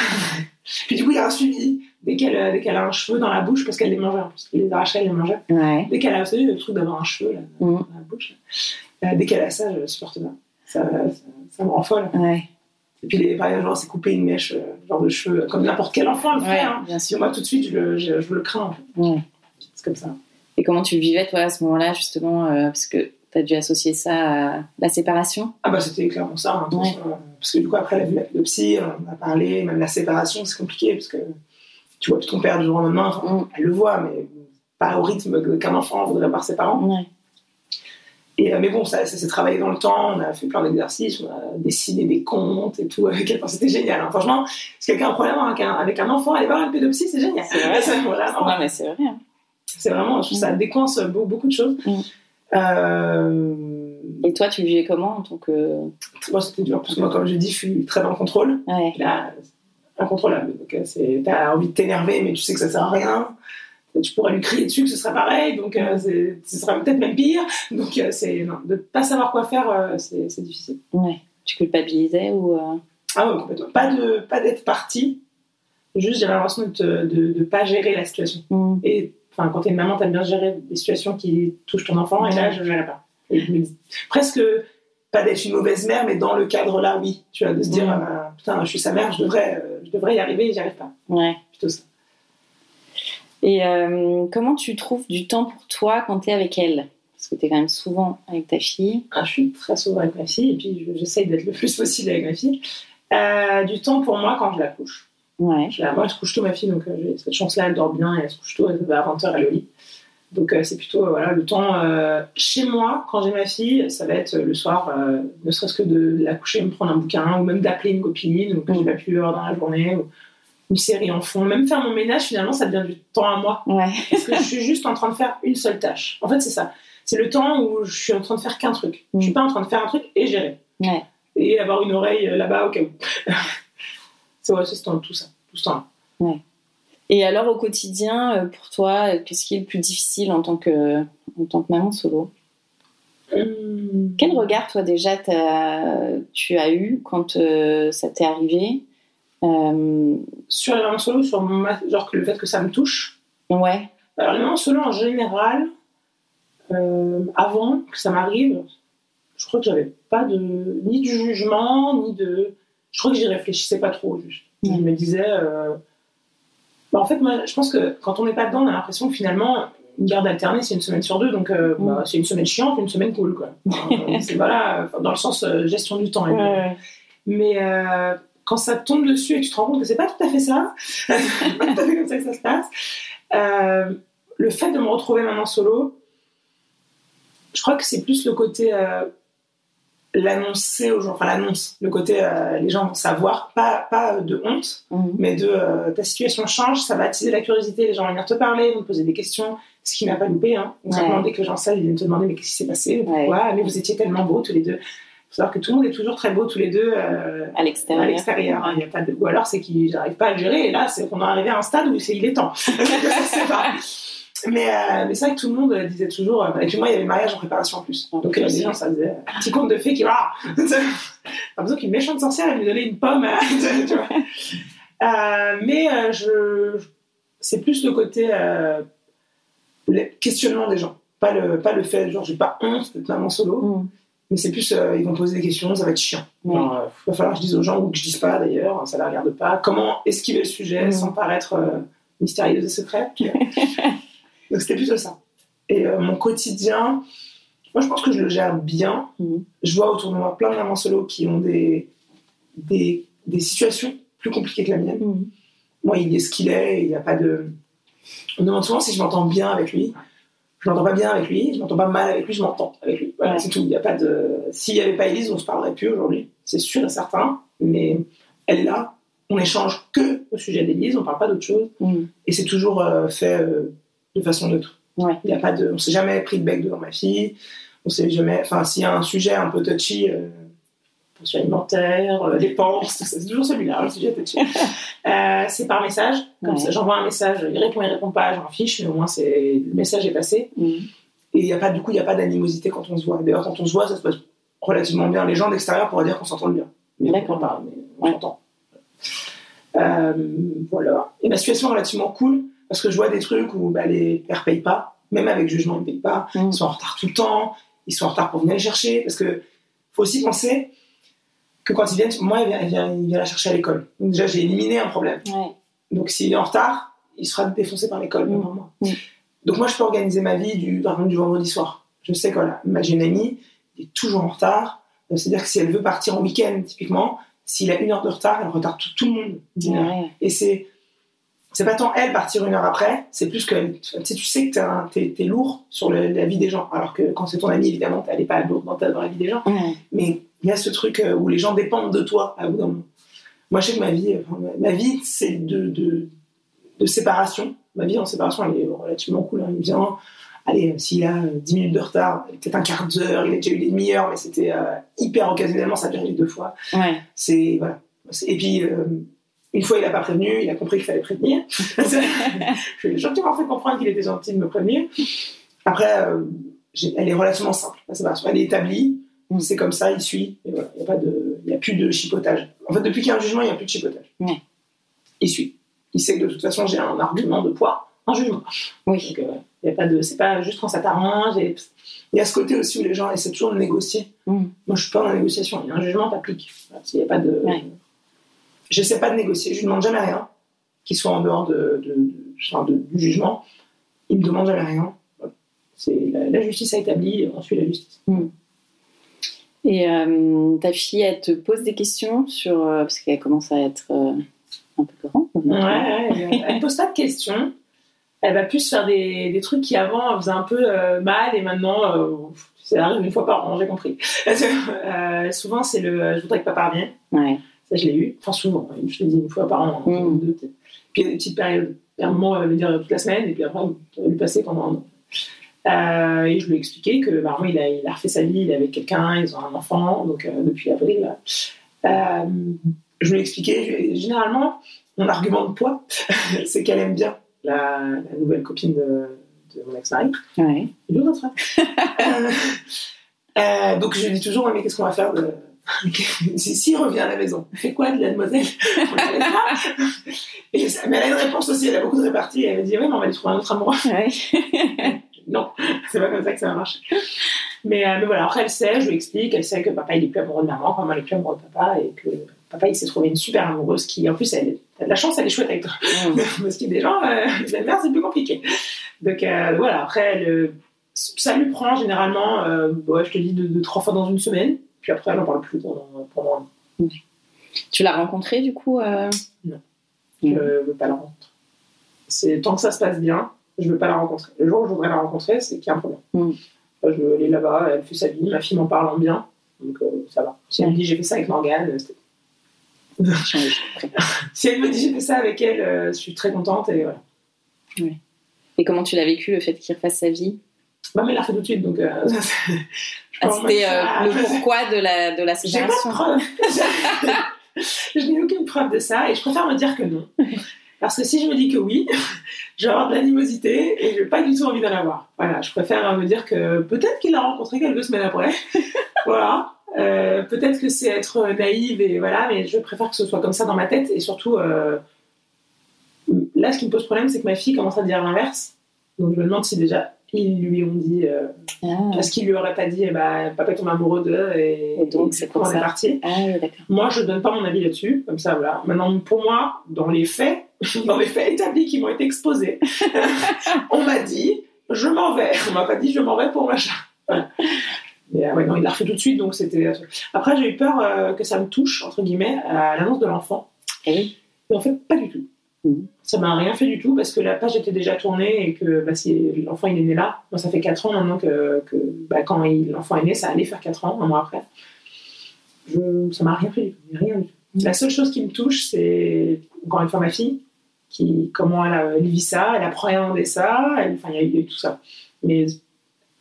[SPEAKER 3] Puis du coup, il y a un suivi. Dès qu'elle euh, dès qu'elle a un cheveu dans la bouche, parce qu'elle les mangeait, en plus, elle les arrachait, elle les mangeait.
[SPEAKER 2] Ouais.
[SPEAKER 3] Dès qu'elle a, savez, le truc d'avoir un cheveu là, dans
[SPEAKER 2] Mm.
[SPEAKER 3] la bouche, là. Euh, dès qu'elle a ça, je supporte pas. Ça, ça, ça me rend folle.
[SPEAKER 2] Ouais.
[SPEAKER 3] Et puis, les, par exemple, genre, c'est couper une mèche, euh, genre de cheveux, comme n'importe quel enfant le fait.
[SPEAKER 2] Ouais,
[SPEAKER 3] hein.
[SPEAKER 2] bien sûr.
[SPEAKER 3] Moi, tout de suite, je le, je, je le crains. en fait. C'est comme ça.
[SPEAKER 2] Et comment tu le vivais, toi, à ce moment-là, justement, euh, parce que tu as dû associer ça à la séparation?
[SPEAKER 3] Ah bah c'était clairement ça. hein,
[SPEAKER 2] Ouais.
[SPEAKER 3] euh, parce que du coup après elle a vu la pédopsie, on a parlé, même la séparation c'est compliqué parce que tu vois plus ton père du jour au lendemain, enfin,
[SPEAKER 2] Mm.
[SPEAKER 3] elle le voit mais pas au rythme qu'un enfant voudrait voir ses parents.
[SPEAKER 2] Ouais.
[SPEAKER 3] Et, euh, mais bon ça, ça s'est travaillé dans le temps, on a fait plein d'exercices, on a dessiné des comptes et tout avec elle, Enfin, c'était génial. hein. Franchement, si quelqu'un a un problème avec un, avec un enfant, aller voir une pédopsie c'est génial.
[SPEAKER 2] C'est vrai. Mais c'est vrai. hein.
[SPEAKER 3] c'est vraiment, je trouve ça décoince beau- beaucoup de choses.
[SPEAKER 2] Mm.
[SPEAKER 3] Euh,
[SPEAKER 2] Et toi, tu le vivais comment en tant que.
[SPEAKER 3] moi c'était dur parce que moi comme je dis je suis très dans le contrôle.
[SPEAKER 2] Ouais.
[SPEAKER 3] là, incontrôlable. Donc, euh, t'as envie de t'énerver, mais tu sais que ça sert à rien. tu pourrais lui crier dessus que ce serait pareil, donc euh, ce serait peut-être même pire. Donc, euh, c'est non, de pas savoir quoi faire, euh, c'est c'est difficile.
[SPEAKER 2] Ouais. Tu culpabilisais ou.
[SPEAKER 3] Ah ouais, complètement. Pas de pas d'être parti. Juste, j'avais l'impression de, de pas gérer la situation. Et enfin, quand t'es une maman, t'aimes bien gérer des situations qui touchent ton enfant, et là, je ne gérais pas. Et je me dis, presque pas d'être une mauvaise mère, mais dans le cadre là, oui. Tu vois, de se dire, euh, putain, je suis sa mère, je devrais, euh, je devrais y arriver, et j'y arrive pas.
[SPEAKER 2] Ouais.
[SPEAKER 3] Plutôt ça.
[SPEAKER 2] Et euh, comment tu trouves du temps pour toi quand tu es avec elle? Parce que tu es quand même souvent avec ta fille.
[SPEAKER 3] Ah, je suis très souvent avec ma fille, et puis je- j'essaye d'être le plus possible avec ma fille. Euh, du temps pour moi quand je la couche.
[SPEAKER 2] Ouais.
[SPEAKER 3] Je la- moi, je couche tôt ma fille, donc euh, j'ai cette chance-là, elle dort bien, et elle se couche tôt, elle va à 20h, elle est au lit. Donc euh, c'est plutôt euh, voilà, le temps chez moi, quand j'ai ma fille, ça va être le soir, ne serait-ce que de la coucher, me prendre un bouquin, ou même d'appeler une copine, ou que
[SPEAKER 2] Mm.
[SPEAKER 3] j'ai pas pu voir dans la journée, ou une série en fond. Même faire mon ménage, finalement, ça devient du temps à moi.
[SPEAKER 2] Ouais.
[SPEAKER 3] Parce que je suis juste en train de faire une seule tâche. En fait, c'est ça. C'est le temps où je suis en train de faire qu'un truc. Je suis
[SPEAKER 2] Mm.
[SPEAKER 3] pas en train de faire un truc et gérer.
[SPEAKER 2] Ouais.
[SPEAKER 3] Et avoir une oreille là-bas au cas où. c'est ouais, c'est ce temps- tout ça. Tout temps
[SPEAKER 2] Et alors au quotidien, euh, pour toi, euh, qu'est-ce qui est le plus difficile en tant que, en tant que maman solo? Quel regard, toi, déjà, tu as eu quand euh, ça t'est arrivé Euh,
[SPEAKER 3] Sur les mamans solo, sur genre que le fait que ça me touche.
[SPEAKER 2] Ouais.
[SPEAKER 3] Alors, les mamans solo en général, euh, avant que ça m'arrive, je crois que j'avais pas de ni du jugement, ni de. Je crois que j'y réfléchissais pas trop, juste. Je
[SPEAKER 2] Ouais.
[SPEAKER 3] me disais. euh, bah, en fait, moi, je pense que quand on n'est pas dedans, on a l'impression que finalement, une garde alternée, c'est une semaine sur deux, donc euh,
[SPEAKER 2] Mm.
[SPEAKER 3] bah, c'est une semaine chiante, une semaine cool, quoi. C'est voilà, dans le sens euh, gestion du temps.
[SPEAKER 2] Ouais.
[SPEAKER 3] Mais quand ça tombe dessus et que tu te rends compte que c'est pas tout à fait ça, pas tout à fait comme ça que ça se passe, le fait de me retrouver maintenant solo, je crois que c'est plus le côté l'annoncer aux gens, enfin l'annonce, le côté euh, les gens vont savoir, pas, pas de honte,
[SPEAKER 2] Mhm.
[SPEAKER 3] mais de euh, ta situation change, ça va attiser la curiosité, les gens vont venir te parler, vont te poser des questions, ce qui m'a pas loupé. Hein. Donc,
[SPEAKER 2] Ouais.
[SPEAKER 3] dès que les gens savent, ils viennent te demander mais qu'est-ce qui s'est passé, pourquoi, mais vous étiez tellement beaux tous les deux. Il faut savoir que tout le monde est toujours très beau tous les deux euh,
[SPEAKER 2] À l'extérieur.
[SPEAKER 3] à l'extérieur. hein. Y a pas de... Ou alors c'est qu'ils n'arrivent pas à le gérer, et là c'est qu'on est arrivé à un stade où c'est il est temps. Je sais pas. Mais, euh, mais c'est vrai que tout le monde disait toujours. euh, et puis moi, il y avait le mariage en préparation en plus. Donc euh, les gens, ça faisait un petit conte de fées qui. Voilà Pas besoin qu'une méchante sorcière elle lui donnait une pomme. euh, tu vois. Euh, mais euh, je... c'est plus le côté euh, le questionnement des gens. Pas le, pas le fait, genre, j'ai pas honte d'être maman solo,
[SPEAKER 2] Mhm.
[SPEAKER 3] mais c'est plus, euh, ils vont poser des questions, ça va être chiant. Alors, euh, va falloir que je dise aux gens ou que je dise pas d'ailleurs, ça ne la regarde pas. Comment esquiver le sujet
[SPEAKER 2] Mhm.
[SPEAKER 3] sans paraître euh, mystérieuse et secrète Donc c'était plutôt ça. Et euh, mon quotidien, moi je pense que je le gère bien.
[SPEAKER 2] Mhm.
[SPEAKER 3] Je vois autour de moi plein de mamans solo qui ont des, des, des situations plus compliquées que la mienne.
[SPEAKER 2] Mhm.
[SPEAKER 3] Moi, il est ce qu'il est, il n'y a pas de. On me demande souvent si je m'entends bien avec lui. Je m'entends pas bien avec lui, je m'entends pas mal avec lui, je m'entends avec lui. Voilà,
[SPEAKER 2] Ouais.
[SPEAKER 3] c'est tout. Il y a pas de. S'il n'y avait pas Elise, on se parlerait plus aujourd'hui. C'est sûr et certain. Mais elle est là. On échange que au sujet d'Elise, on parle pas d'autre chose.
[SPEAKER 2] Mhm.
[SPEAKER 3] Et c'est toujours euh, fait euh, de façon neutre.
[SPEAKER 2] Ouais.
[SPEAKER 3] Il y a pas de. On s'est jamais pris de bec devant ma fille. On s'est jamais. Enfin, s'il y a un sujet un peu touchy. Euh, pension alimentaire, euh, dépenses, c'est toujours celui-là, le sujet touchy. Euh, c'est par message, comme
[SPEAKER 2] Ouais.
[SPEAKER 3] ça, j'envoie un message, il répond, il répond pas, j'en fiche, mais au moins c'est le message est passé.
[SPEAKER 2] Mhm.
[SPEAKER 3] Et il y a pas, du coup, il n'y a pas d'animosité quand on se voit. D'ailleurs, quand on se voit, ça se passe relativement bien. Les gens d'extérieur pourraient dire qu'on s'entend bien. Mais on parle, mais on s'entend. Euh, voilà. Et ma situation est relativement cool parce que je vois des trucs où bah, les pères payent pas, même avec jugement, ils ne payent pas.
[SPEAKER 2] Mhm.
[SPEAKER 3] Ils sont en retard tout le temps, ils sont en retard pour venir les chercher. Parce que faut aussi penser que quand ils viennent, moi, il vient, il vient, il vient la chercher à l'école. Donc déjà, j'ai éliminé un problème.
[SPEAKER 2] Ouais.
[SPEAKER 3] Donc s'il est en retard, il sera défoncé par l'école,
[SPEAKER 2] Mm.
[SPEAKER 3] par moi.
[SPEAKER 2] Mm.
[SPEAKER 3] Donc moi, je peux organiser ma vie du, par exemple, du vendredi soir. Je sais que voilà, ma- j'ai une amie, il est toujours en retard. Euh, C'est-à-dire que si elle veut partir en week-end, typiquement, s'il a une heure de retard, elle retarde tout, tout le monde d'une heure.
[SPEAKER 2] Ouais.
[SPEAKER 3] Et c'est c'est pas tant elle partir une heure après, c'est plus que tu sais, tu sais que t'es t'es es lourd sur le- la vie des gens. Alors que quand c'est ton ami, évidemment, elle est pas lourde dans, dans la vie des gens.
[SPEAKER 2] Ouais.
[SPEAKER 3] Mais il y a ce truc euh, où les gens dépendent de toi à bout d'un moment. Moi, je sais que ma vie, enfin, ma- vie, c'est de, de, de séparation. Ma vie en séparation, elle est relativement cool. hein. Dit, oh, allez, s'il a euh, 10 minutes de retard, peut-être un quart d'heure, il a déjà eu des demi-heures, mais c'était euh, hyper occasionnellement, ça a déjà deux fois.
[SPEAKER 2] Ouais.
[SPEAKER 3] C'est, voilà. Et puis, euh, Une fois, il n'a pas prévenu, il a compris qu'il fallait prévenir. je lui ai gentiment fait comprendre qu'il était gentil de me prévenir. Après, euh, elle est relativement simple. Elle est établie, mm. c'est comme ça, il suit. Il n'y a, plus de chipotage. En fait, depuis qu'il y a un jugement, il n'y a plus de chipotage. Il suit. Il sait que de toute façon, j'ai un argument de poids, un jugement.
[SPEAKER 2] Oui.
[SPEAKER 3] Donc, euh, a pas de, c'est pas juste quand ça t'arrange. Il y a ce côté aussi où les gens essaient toujours de négocier. Mm. Moi, je suis pas dans la négociation. Il y a un jugement, t'appliques. Il n'y a pas de. Sais pas de négocier. Je lui demande jamais rien, qu'il soit en dehors de, du jugement. Il me demande jamais rien. C'est la, justice a établi, on suit la justice.
[SPEAKER 2] Hmm. Et euh, ta fille, elle te pose des questions sur euh, parce qu'elle commence à être euh, un peu grande.
[SPEAKER 3] Ouais, elle, pose pas de questions. Elle va plus faire des, des trucs qui avant faisaient un peu mal et maintenant ça arrive une fois par an, j'ai compris. souvent c'est le je voudrais que papa revienne.
[SPEAKER 2] Ouais.
[SPEAKER 3] Ça je l'ai eu. Enfin souvent, je te dis une fois par an, hmm. deux. Puis il y a des petites périodes. A un moment, elle va me dire toute la semaine et puis après, elle va lui passer pendant un an. Euh, et je lui ai expliqué que bah, il, a, il a refait sa vie, il est avec quelqu'un, ils ont un enfant, donc euh, depuis avril. Euh, je lui ai expliqué, généralement, mon argument de poids, c'est qu'elle aime bien la, la, nouvelle copine de, de mon ex-mari.
[SPEAKER 2] Ouais.
[SPEAKER 3] Et Donc je lui dis toujours, mais qu'est-ce qu'on va faire de... S'il revient à la maison, fait quoi de la demoiselle? Et ça, Mais elle a une réponse aussi, elle a beaucoup de réparties. Elle me dit, oui, mais on va lui trouver un autre amoureux.
[SPEAKER 2] Ouais
[SPEAKER 3] non, c'est pas comme ça que ça va marcher. Mais, euh, mais, voilà, après elle sait, je lui explique, elle sait que papa il est plus amoureux de maman, maman elle est plus amoureux de papa, et que papa il s'est trouvé une super amoureuse qui, en plus, elle, a de la chance, elle est chouette avec toi. Mmh. Parce qu'il y a des gens, euh, la mère c'est plus compliqué. Donc euh, voilà, après, elle, ça lui prend généralement, euh, je te dis, de, trois fois dans une semaine, puis après elle n'en parle plus pendant, pendant un
[SPEAKER 2] mmh. Tu l'as rencontrée du coup
[SPEAKER 3] Non, je ne veux pas la rencontrer. C'est tant que ça se passe bien, je veux pas la rencontrer. Le jour où je voudrais la rencontrer, c'est qu'il y a un problème. Mm. je veux aller là-bas, elle fait sa vie, ma fille m'en parle en bien, donc euh, ça va. Si elle me dit j'ai fait ça avec Morgane, euh, si elle me dit j'ai fait ça avec elle, euh, je suis très contente et voilà.
[SPEAKER 2] Et comment tu l'as vécu le fait qu'il refasse sa vie?
[SPEAKER 3] Bah, mais elle l'a fait tout de suite, donc.
[SPEAKER 2] ah, C'était le pourquoi de la, de la séparation.
[SPEAKER 3] J'ai pas de preuve. je n'ai aucune preuve de ça et je préfère me dire que non. Parce que si je me dis que oui, je vais avoir de l'animosité et je n'ai pas du tout envie d'en avoir. Voilà, je préfère me dire que peut-être qu'il l'a rencontré quelques semaines après. voilà. Euh, peut-être que c'est être naïve et voilà, mais je préfère que ce soit comme ça dans ma tête et surtout, euh, là, ce qui me pose problème, c'est que ma fille commence à dire l'inverse. Donc je me demande si déjà ils lui ont dit euh, ah. ce qu'ils lui auraient pas dit eh ben, papa tombe amoureux d'eux et, donc c'est comment c'est parti
[SPEAKER 2] ah,
[SPEAKER 3] moi je donne pas mon avis là-dessus comme ça voilà maintenant pour moi dans les faits dans les faits établis qui m'ont été exposés on m'a dit je m'en vais on m'a pas dit je m'en vais pour machin Mais euh, ouais, non, il l'a refait tout de suite, donc c'était. Après, j'ai eu peur euh, que ça me touche, entre guillemets, à l'annonce de l'enfant.
[SPEAKER 2] Et,
[SPEAKER 3] et en fait, pas du tout. Ça m'a rien fait du tout parce que la page était déjà tournée et que bah, si l'enfant il est né là, moi ça fait 4 ans maintenant que, que bah, quand l'enfant est né, ça allait faire 4 ans, un mois après. Je, ça m'a rien fait du tout, rien du tout. La seule chose qui me touche, c'est encore une fois ma fille, qui, comment elle, vit ça, elle appréhendait ça, enfin il y, a eu tout ça. Mais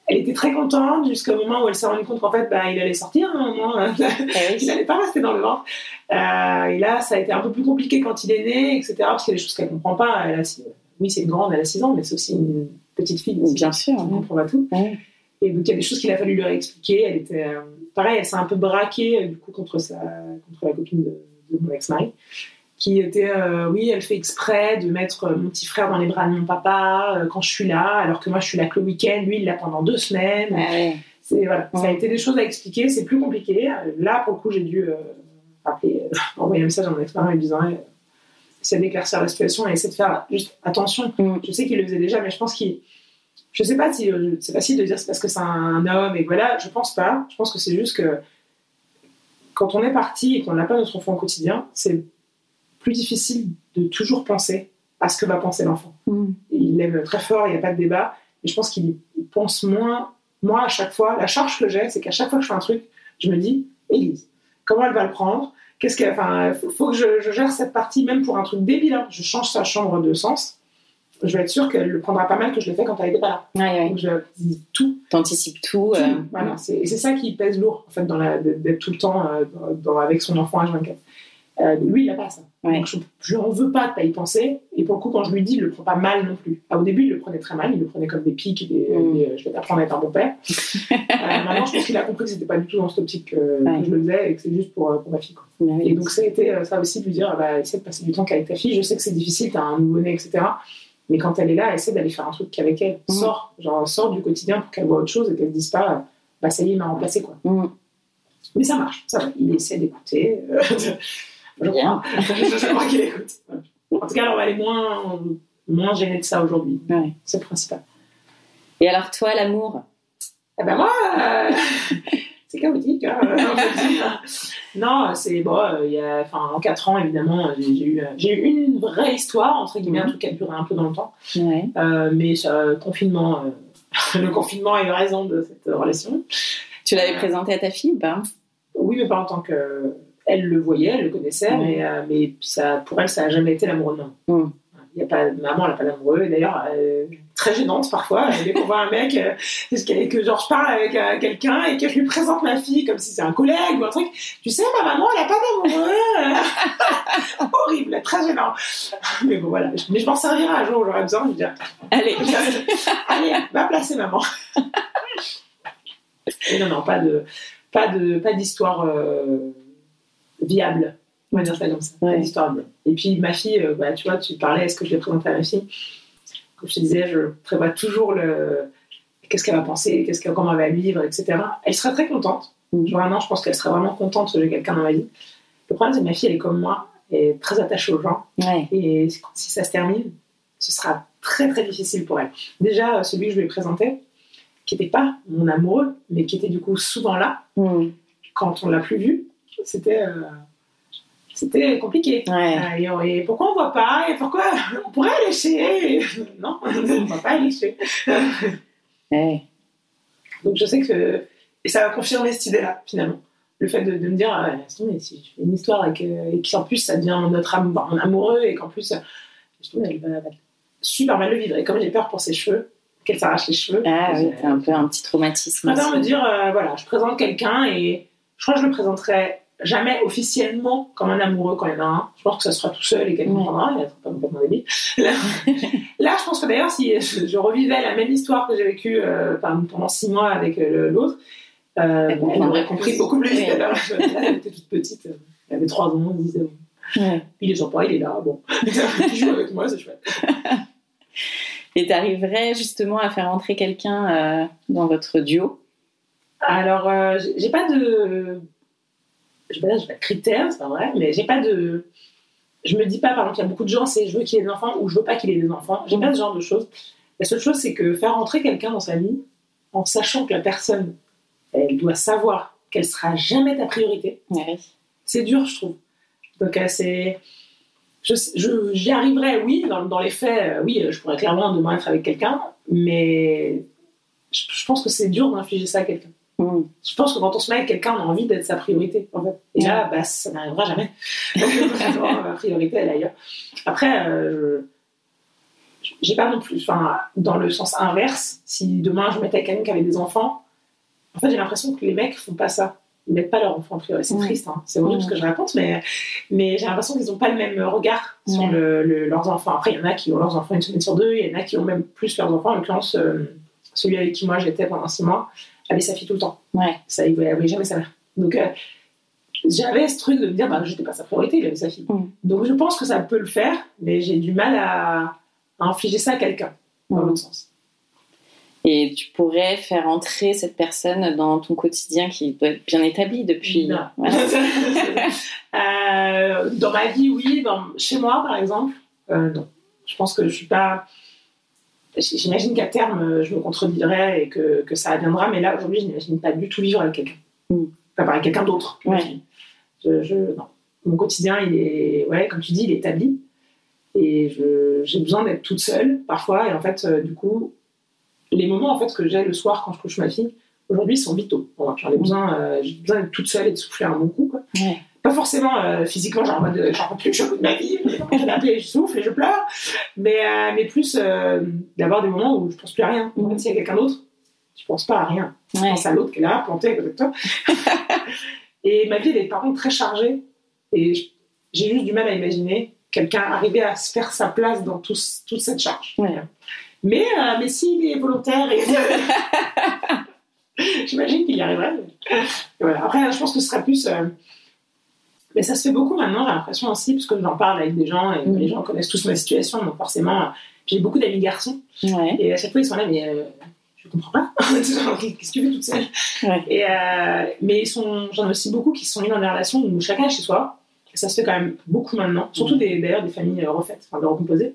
[SPEAKER 3] elle était très contente jusqu'au moment où elle s'est rendue compte qu'en fait, bah, il allait sortir un moment. Il n'allait pas rester dans le ventre. Euh, et là, ça a été un peu plus compliqué quand il est né, etc. Parce qu'il y a des choses qu'elle ne comprend pas. Elle a, oui, c'est une grande, elle a 6 ans, mais c'est aussi une petite fille.
[SPEAKER 2] Bien sûr.
[SPEAKER 3] Elle ne comprend pas tout. Et donc, il y a des choses qu'il a fallu lui expliquer. Elle était, euh, pareil, elle s'est un peu braquée, du coup, contre, sa, contre la copine de, de mon ex-mari qui était euh, oui elle fait exprès de mettre mon petit frère dans les bras de mon papa euh, quand je suis là alors que moi je suis là que le week-end lui il l'a pendant deux semaines.
[SPEAKER 2] Ah
[SPEAKER 3] c'est voilà. Ça a été des choses à expliquer c'est plus compliqué. Là pour le coup j'ai dû euh, appeler envoyer un message à mon ex lui disant essayer d'éclaircir la situation et essayer de faire juste attention. Mm. je sais qu'il le faisait déjà mais je pense qu'il je sais pas si c'est facile de dire c'est parce que c'est un homme et voilà je pense pas. Je pense que c'est juste que quand on est parti et qu'on n'a pas notre enfant au quotidien c'est plus difficile de toujours penser à ce que va penser l'enfant. Mm. Il l'aime très fort, il n'y a pas de débat, mais je pense qu'il pense moins. Moi, à chaque fois, la charge que j'ai, c'est qu'à chaque fois que je fais un truc, je me dis, Élise, comment elle va le prendre? Qu'est-ce qu'elle, enfin, faut, que je, gère cette partie, même pour un truc débile. Hein. Je change sa chambre de sens. Je vais être sûre qu'elle le prendra pas mal que je l'ai fait quand elle n'était pas
[SPEAKER 2] là.
[SPEAKER 3] Donc je dis tout.
[SPEAKER 2] T'anticipes tout.
[SPEAKER 3] Euh. Voilà, c'est, et c'est ça qui pèse lourd, en fait, dans la, d'être tout le temps euh, dans, avec son enfant à 24. Euh, lui, il n'a pas ça.
[SPEAKER 2] Ouais.
[SPEAKER 3] Donc, je n'en veux pas de pas y penser. Et pour le coup, quand je lui dis, il le prend pas mal non plus. Ah, au début, il le prenait très mal. Il le prenait comme des pics. Des,
[SPEAKER 2] Mm.
[SPEAKER 3] des, je vais t'apprendre à être un bon père. Euh, maintenant, je pense qu'il a compris que c'était pas du tout dans cette optique que, je le faisais et que c'est juste pour, euh, pour ma fille. quoi. Et donc, ça a été euh, ça aussi de lui dire bah, essaie de passer du temps qu'avec ta fille. Je sais que c'est difficile, t'as un nouveau-né, etc. Mais quand elle est là, essaie d'aller faire un truc qu'avec elle.
[SPEAKER 2] Mm.
[SPEAKER 3] Sors, genre, sors du quotidien pour qu'elle voit autre chose et qu'elle se dise pas bah, ça y est, il m'a remplacé. Quoi.
[SPEAKER 2] Mm.
[SPEAKER 3] Mais ça marche, ça va. Il essaie d'écouter. je
[SPEAKER 2] Bien.
[SPEAKER 3] je crois qu'il écoute. En tout cas, on va aller moins, moins gêner de ça aujourd'hui.
[SPEAKER 2] Ouais.
[SPEAKER 3] C'est le principal.
[SPEAKER 2] Et alors, toi, l'amour?
[SPEAKER 3] Eh ben moi, euh, c'est chaotique. hein, non, c'est bon. euh, il y a, en 4 ans, évidemment, euh, j'ai eu, euh, j'ai eu une vraie histoire entre guillemets, un
[SPEAKER 2] Mhm.
[SPEAKER 3] truc qui a duré un peu dans le temps.
[SPEAKER 2] Ouais.
[SPEAKER 3] Euh, mais euh, confinement, le confinement a eu raison de cette relation.
[SPEAKER 2] Tu l'avais présenté à ta fille ou pas?
[SPEAKER 3] Oui, mais pas en tant que. Elle le voyait, elle le connaissait, mais, euh, mais ça, pour elle, ça n'a jamais été l'amoureux de maman. Il y a pas, maman, elle n'a pas d'amoureux. D'ailleurs, euh, très gênante parfois. Dès qu'on voit un mec, euh, que, que genre, je parle avec euh, quelqu'un et que je lui présente ma fille comme si c'est un collègue ou un truc. Tu sais, ma maman, elle n'a pas d'amoureux. Horrible, très gênant. Mais bon, voilà. Mais je m'en servirai un jour où j'aurai besoin. Je vais dire,
[SPEAKER 2] Allez.
[SPEAKER 3] Allez, va placer maman. Et non, non, pas de, pas de, pas d'histoire euh, viable. On va dire ça comme ça.
[SPEAKER 2] Ouais.
[SPEAKER 3] d'histoire viable. Et puis ma fille, euh, bah, tu vois, tu parlais, est-ce que je l'ai présentée à ma fille? Comme je te disais, je prévois toujours le, qu'est-ce qu'elle va penser, qu'est-ce qu'elle, comment elle va vivre, etc. Elle serait très contente.
[SPEAKER 2] Mhm.
[SPEAKER 3] Vraiment, je pense qu'elle serait vraiment contente que j'ai quelqu'un dans ma vie. Le problème, c'est que ma fille, elle est comme moi, elle est très attachée aux gens.
[SPEAKER 2] Ouais.
[SPEAKER 3] Et si ça se termine, ce sera très très difficile pour elle. Déjà, euh, celui que je lui ai présenté, qui n'était pas mon amoureux, mais qui était du coup souvent là,
[SPEAKER 2] Mm.
[SPEAKER 3] quand on l'a plus vu, c'était euh, c'était compliqué.
[SPEAKER 2] Ouais.
[SPEAKER 3] Euh, et, pourquoi on voit pas? Et pourquoi on pourrait aller chez Non, on ne va pas aller chez.
[SPEAKER 2] Ouais.
[SPEAKER 3] Donc je sais que et ça va confirmer cette idée-là finalement. Le fait de, de me dire, ah, laisse tomber, si je fais une histoire et que- et qu'en plus ça devient notre am- mon amoureux et qu'en plus, tomber, elle va, va super mal le vivre. Et comme j'ai peur pour ses cheveux, qu'elle s'arrache les cheveux,
[SPEAKER 2] Ah oui,
[SPEAKER 3] je-
[SPEAKER 2] t'as un peu un petit traumatisme.
[SPEAKER 3] je me dire, euh, voilà, je présente quelqu'un et je crois que je le présenterai jamais officiellement comme un amoureux quand il y en a un. Je pense que ça sera tout seul et qu'elle
[SPEAKER 2] Ouais.
[SPEAKER 3] comprendra, il pas complètement débile. Là, là, je pense que d'ailleurs, si je, je revivais la même histoire que j'ai vécue euh, pendant six mois avec euh, l'autre, euh,
[SPEAKER 2] Elle
[SPEAKER 3] aurait compris beaucoup plus vite. Alors, elle était toute petite, elle avait trois ans, elle disait, bon,
[SPEAKER 2] Ouais.
[SPEAKER 3] il est sympa, il est là, bon, il joue avec moi, c'est chouette.
[SPEAKER 2] Et t'arriverais justement à faire entrer quelqu'un dans votre duo?
[SPEAKER 3] Alors, j'ai pas de. Je dire, j'ai pas de critères, c'est pas vrai, mais j'ai pas de. Je me dis pas, par exemple, il y a beaucoup de gens, c'est je veux qu'il ait des enfants ou je veux pas qu'il ait des enfants. J'ai pas ce genre de choses. La seule chose, c'est que faire entrer quelqu'un dans sa vie en sachant que la personne, elle doit savoir qu'elle sera jamais ta priorité, c'est dur, je trouve. Donc, euh, c'est. je- je- J'y arriverai, oui, dans, dans les faits, euh, oui, je pourrais clairement demain être avec quelqu'un, mais je, je pense que c'est dur d'infliger ça à quelqu'un.
[SPEAKER 2] Mm.
[SPEAKER 3] Je pense que quand on se met avec quelqu'un, on a envie d'être sa priorité, en fait. Et là, bah, ça n'arrivera jamais. Vraiment, ma priorité, elle est ailleurs. Après, euh, j'ai pas non plus, enfin, dans le sens inverse, si demain je mettais avec quelqu'un qui avait des enfants, en fait, j'ai l'impression que les mecs font pas ça. Ils mettent pas leurs enfants en priorité. C'est triste, hein. c'est horrible ce que je raconte, mais, mais j'ai l'impression qu'ils n'ont pas le même regard sur
[SPEAKER 2] Ouais.
[SPEAKER 3] le- le- leurs enfants. Après, il y en a qui ont leurs enfants une semaine sur deux, il y en a qui ont même plus leurs enfants. En l'occurrence, euh, celui avec qui moi j'étais pendant six mois avait sa fille tout le temps.
[SPEAKER 2] Ouais.
[SPEAKER 3] Ça, il voyait jamais sa mère. Donc, euh, j'avais ce truc de me dire, bah, j'étais pas sa priorité, il avait sa fille.
[SPEAKER 2] Mm.
[SPEAKER 3] Donc, je pense que ça peut le faire, mais j'ai du mal à, à infliger ça à quelqu'un, dans
[SPEAKER 2] Mm.
[SPEAKER 3] l'autre sens.
[SPEAKER 2] Et tu pourrais faire entrer cette personne dans ton quotidien qui doit être bien établi depuis.
[SPEAKER 3] Non.
[SPEAKER 2] Voilà.
[SPEAKER 3] Euh, dans ma vie, oui. Dans- chez moi, par exemple, euh, non. Je pense que je suis pas. J'imagine qu'à terme, euh, je me contredirai et que, que ça adviendra, mais là, aujourd'hui, je n'imagine pas du tout vivre avec quelqu'un.
[SPEAKER 2] Mm.
[SPEAKER 3] Enfin, avec quelqu'un d'autre. que ma
[SPEAKER 2] Ouais.
[SPEAKER 3] fille. Je, je- non. Mon quotidien, il est, ouais, comme tu dis, il est établi. Et j'ai besoin d'être toute seule, parfois. Et en fait, euh, du coup, les moments en fait, que j'ai le soir quand je couche ma fille, aujourd'hui, sont vitaux. Bon, J'en ai besoin, euh, j'ai besoin d'être toute seule et de souffler un bon coup. Quoi.
[SPEAKER 2] Ouais.
[SPEAKER 3] Pas forcément euh, physiquement, genre en mode euh, j'en peux plus, je veux de ma vie, je souffle et je pleure, mais, euh, mais plus d'avoir des moments où je pense plus à rien. Même s'il y a quelqu'un d'autre, tu penses pas à rien. Tu
[SPEAKER 2] Ouais.
[SPEAKER 3] penses à l'autre qui est là, planté à côté de toi. et ma vie, elle est par contre très chargée. Et j'ai juste du mal à imaginer quelqu'un arriver à se faire sa place dans tout, toute cette charge. Mais, euh, mais s'il est volontaire, et... j'imagine qu'il y arriverait. Voilà. Après, je pense que ce sera plus. Euh, mais ça se fait beaucoup maintenant, j'ai l'impression aussi, parce que j'en parle avec des gens et mm. les gens connaissent tous ma situation, donc forcément, j'ai beaucoup d'amis garçons. Et à chaque fois, ils sont là, mais euh, je comprends pas. Qu'est-ce que tu fais toute seule? Et, Mais j'en ai aussi beaucoup qui se sont mis dans des relations où chacun est chez soi. Ça se fait quand même beaucoup maintenant, surtout d'ailleurs des, familles euh, refaites, enfin de recomposées,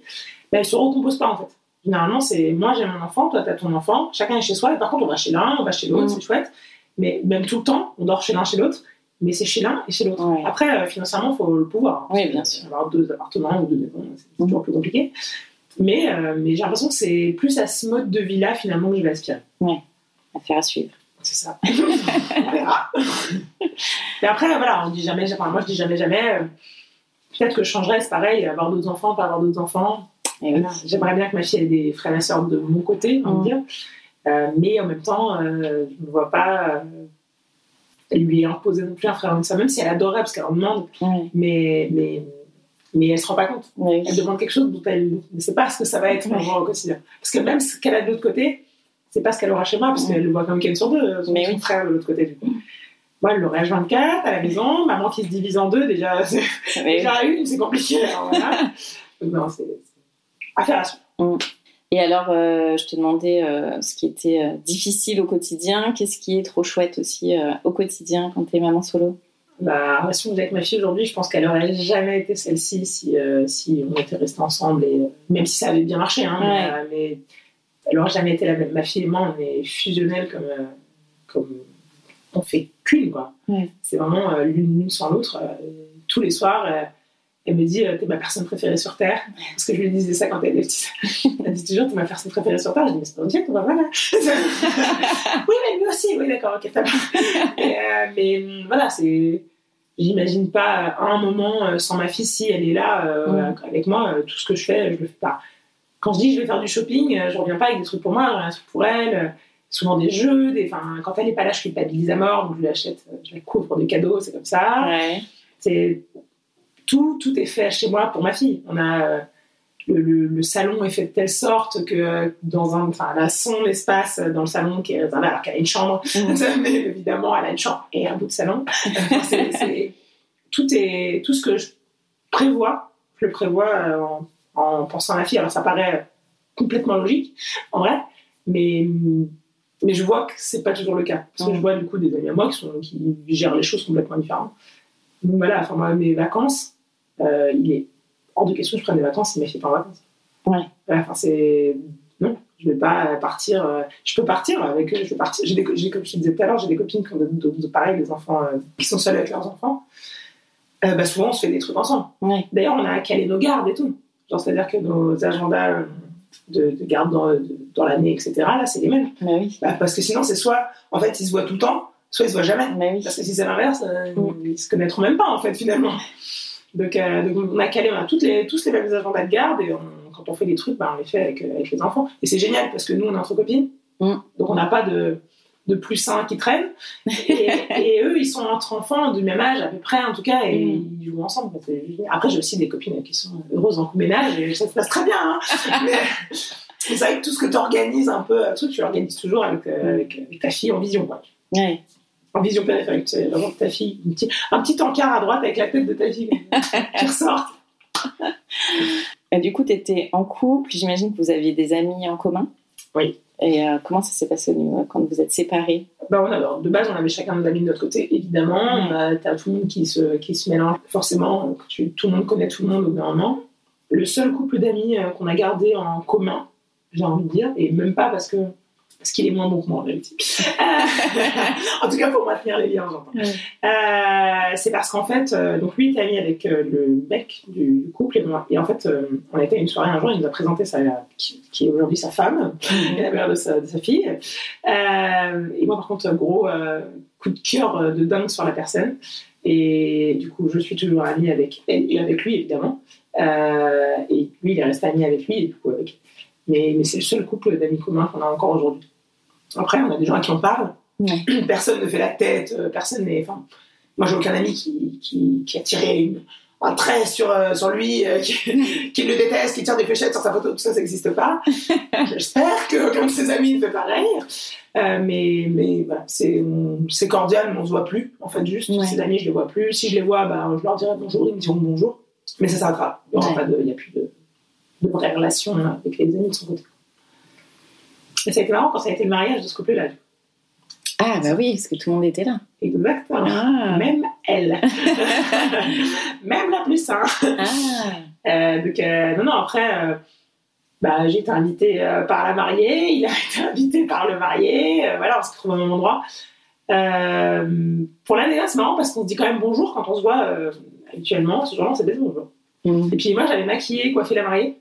[SPEAKER 3] mais elles se recomposent pas en fait. Généralement, c'est moi j'ai mon enfant, toi tu as ton enfant, chacun est chez soi, et par contre on va chez l'un, on va chez l'autre, mm. c'est chouette, mais même tout le temps, on dort chez l'un, chez l'autre, mais c'est chez l'un et chez l'autre. Après, euh, financièrement, il faut le pouvoir.
[SPEAKER 2] Oui, bien sûr.
[SPEAKER 3] Avoir deux appartements ou deux maisons, c'est mm. toujours plus compliqué. Mais, euh, mais j'ai l'impression que c'est plus à ce mode de vie-là finalement que je vais aspirer.
[SPEAKER 2] Oui, affaire à suivre.
[SPEAKER 3] C'est ça. on verra. Mais après, voilà, on dit jamais, enfin, moi je dis jamais, jamais. Peut-être que je changerais, c'est pareil, avoir d'autres enfants, pas avoir d'autres enfants. J'aimerais bien que ma fille ait des frères et sœurs de mon côté, on va mm. dire. Euh, mais en même temps, euh, je ne vois pas euh, lui imposer non plus un frère sœur, même si elle adorait, parce qu'elle en demande. Mais, mais, mais elle ne se rend pas compte. Elle demande quelque chose dont elle ne sait pas ce que ça va être pour au quotidien. Parce que même ce qu'elle a de l'autre côté, c'est pas ce qu'elle aura chez moi, parce qu'elle le voit comme qu'elle sur deux, son, mais frère de l'autre côté, du coup. Moi, elle l'aurait H24 à la maison, maman qui se divise en deux, déjà, déjà une, c'est compliqué. Alors, voilà. Donc, non, c'est affaire à suivre.
[SPEAKER 2] Et alors, euh, je te demandais euh, ce qui était euh, difficile au quotidien. Qu'est-ce qui est trop chouette aussi au quotidien quand tu es maman solo?
[SPEAKER 3] La relation avec ma fille aujourd'hui, je pense qu'elle n'aurait jamais été celle-ci si, si on était restés ensemble, et, même si ça avait bien marché. Hein, mais, elle n'aurait jamais été la même. Ma fille et moi, on est fusionnels comme, comme on fait qu'une, quoi. C'est vraiment l'une sans l'autre. Tous les soirs, elle me dit T'es ma personne préférée sur Terre. Parce que je lui disais ça quand elle était petite. elle dit toujours T'es ma personne préférée sur Terre. Je dis Mais c'est pas va voilà. oui, mais lui aussi. Oui, d'accord, ok, mais voilà, c'est. J'imagine pas un moment sans ma fille si elle est là avec moi. tout ce que je fais, je le fais pas. Quand je dis je vais faire du shopping, je reviens pas avec des trucs pour moi, je reviens pour elle souvent des jeux, des, quand elle n'est pas là, je culpabilise à mort, donc je lui achète, je la couvre de cadeaux, c'est comme ça. C'est tout, tout est fait chez moi pour ma fille. On a le, le, salon est fait de telle sorte que dans un, enfin, elle a son espace dans le salon qui est réservé alors qu'elle a une chambre, mmh. mais évidemment elle a une chambre et un bout de salon. tout est, tout ce que je prévois, je le prévois euh, en, en pensant à ma fille. Alors ça paraît complètement logique en vrai, mais mais je vois que c'est pas toujours le cas. Parce que je vois du coup des amis à moi qui, sont, qui gèrent les choses complètement différemment. Donc voilà, enfin, moi, mes vacances, euh, il est hors de question que je prenne des vacances si ma fille pas en vacances.
[SPEAKER 2] Ouais.
[SPEAKER 3] Enfin, c'est. Non, je vais pas partir. Euh, je peux partir avec eux, je vais partir. J'ai des, comme je te disais tout à l'heure, j'ai des copines qui ont de, pareil, des enfants euh, qui sont seuls avec leurs enfants. bah, souvent, on se fait des trucs ensemble.
[SPEAKER 2] Ouais.
[SPEAKER 3] D'ailleurs, on a calé nos gardes et tout. Genre, c'est-à-dire que nos agendas de, garde dans, dans l'année, etc. Là, c'est les mêmes.
[SPEAKER 2] Bah oui.
[SPEAKER 3] Bah, parce que sinon, c'est soit, en fait, ils se voient tout le temps, soit ils se voient jamais.
[SPEAKER 2] Bah oui.
[SPEAKER 3] Parce que si c'est l'inverse, euh, mm. ils se connaîtront même pas, en fait, finalement. Donc, euh, donc, on a calé, on a toutes les, tous les mêmes agendas de garde et quand on fait des trucs, bah, on les fait avec, euh, avec les enfants. Et c'est génial parce que nous, on est entre copines. Mm. Donc, on n'a pas de, de plus un qui traînent. Et, eux, ils sont entre enfants du même âge, à peu près en tout cas, et mm. ils jouent ensemble. Après, j'ai aussi des copines qui sont heureuses en coup ménage et ça se passe très bien. Hein. c'est vrai que tout ce que tu organises un peu, tu l'organises toujours avec, euh, avec, ta fille en vision. Quoi. En vision périphérique, vraiment ta fille, un petit, un petit encart à droite avec la tête de ta fille qui ressort.
[SPEAKER 2] Et du coup, tu étais en couple, j'imagine que vous aviez des amis en commun.
[SPEAKER 3] Oui.
[SPEAKER 2] Et euh, comment ça s'est passé au niveau, quand vous êtes séparés?
[SPEAKER 3] Bah, alors, De base, on avait chacun nos amis de notre côté, évidemment. Tu as tout le monde qui se, qui se mélange. Forcément, tout le monde connaît tout le monde au gouvernement. Le seul couple d'amis euh, qu'on a gardé en commun, j'ai envie de dire, et même pas parce que parce qu'il est moins bon que moi en réalité. en tout cas pour maintenir les liens, j'entends. Euh, c'est parce qu'en fait, euh, donc lui était ami avec euh, le mec du, couple et moi. Et en fait, on était à une soirée un jour, il nous a présenté sa, qui, est aujourd'hui sa femme, et la mère de sa, de sa fille. et moi par contre, gros coup de cœur de dingue sur la personne. Et du coup, je suis toujours amie avec elle et avec lui évidemment. et lui, il est resté ami avec lui et du coup avec mais, c'est le seul couple d'amis communs qu'on a encore aujourd'hui. Après, on a des gens à qui on parle. Personne ne fait la tête, euh, personne n'est. Enfin, moi, j'ai aucun ami qui, qui, a tiré un trait sur, euh, sur lui euh, qui, qui, le déteste, qui tire des fléchettes sur sa photo, tout ça, ça n'existe pas. J'espère qu'aucun de ses amis ne fait pareil. Euh, mais mais voilà, c'est cordial, mais on se voit plus, en fait, juste. Ses amis, je les vois plus. Si je les vois, bah, je leur dirai bonjour, ils me diront bonjour. Mais ça s'arrêtera. Il n'y a, plus de, de vraies relations avec les amis de son côté. Et ça a été marrant quand ça a été le mariage de ce couple-là.
[SPEAKER 2] Ah, bah oui, parce que tout le monde était là.
[SPEAKER 3] Exactement. Ah. Même elle. Même la plus sain. Ah. Euh, donc, euh, non, non, après, euh, bah, j'ai été invitée par la mariée, il a été invité par le marié, voilà, on se trouve au même endroit. pour l'année, c'est marrant parce qu'on se dit quand même bonjour quand on se voit habituellement, ce jour-là, on s'est bonjour. Mm. Et puis moi, j'avais maquillé, coiffé la mariée.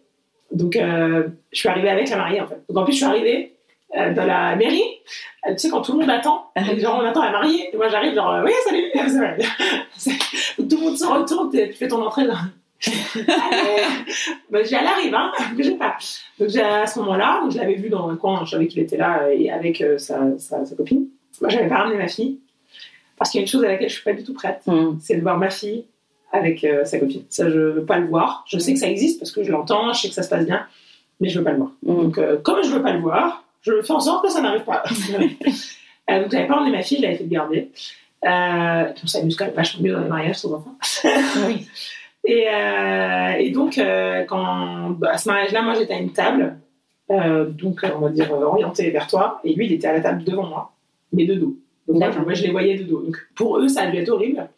[SPEAKER 3] Donc, je suis arrivée avec la mariée, en fait. Donc, en plus, je suis arrivée euh, dans la mairie, euh, tu sais, quand tout le monde attend, genre on attend la mariée, et moi j'arrive, genre, euh, oui, salut, tout le monde se retourne, tu fais ton entrée, là. bah, elle arrive, hein, sais pas. Donc à ce moment-là, je l'avais vu dans un coin, je savais qu'il était là et avec sa, sa, copine. Moi, j'avais pas ramené ma fille parce qu'il y a une chose à laquelle je suis pas du tout prête, mm. c'est de voir ma fille avec sa copine. Ça, je veux pas le voir. Je sais que ça existe parce que je l'entends, je sais que ça se passe bien, mais je veux pas le voir. Mm. Donc, comme je veux pas le voir, je fais en sorte que ça n'arrive pas. euh, donc, j'avais pas emmené ma fille, je l'avais fait garder. Euh, on s'amuse quand même vachement mieux dans les mariages, sans enfants. oui. Et, euh, et donc, euh, quand, bah, à ce mariage-là, moi, j'étais à une table, euh, donc, on va dire, orientée vers toi, et lui, il était à la table devant moi, mais de dos. Donc, moi, je les voyais de dos. Donc, pour eux, ça a dû être horrible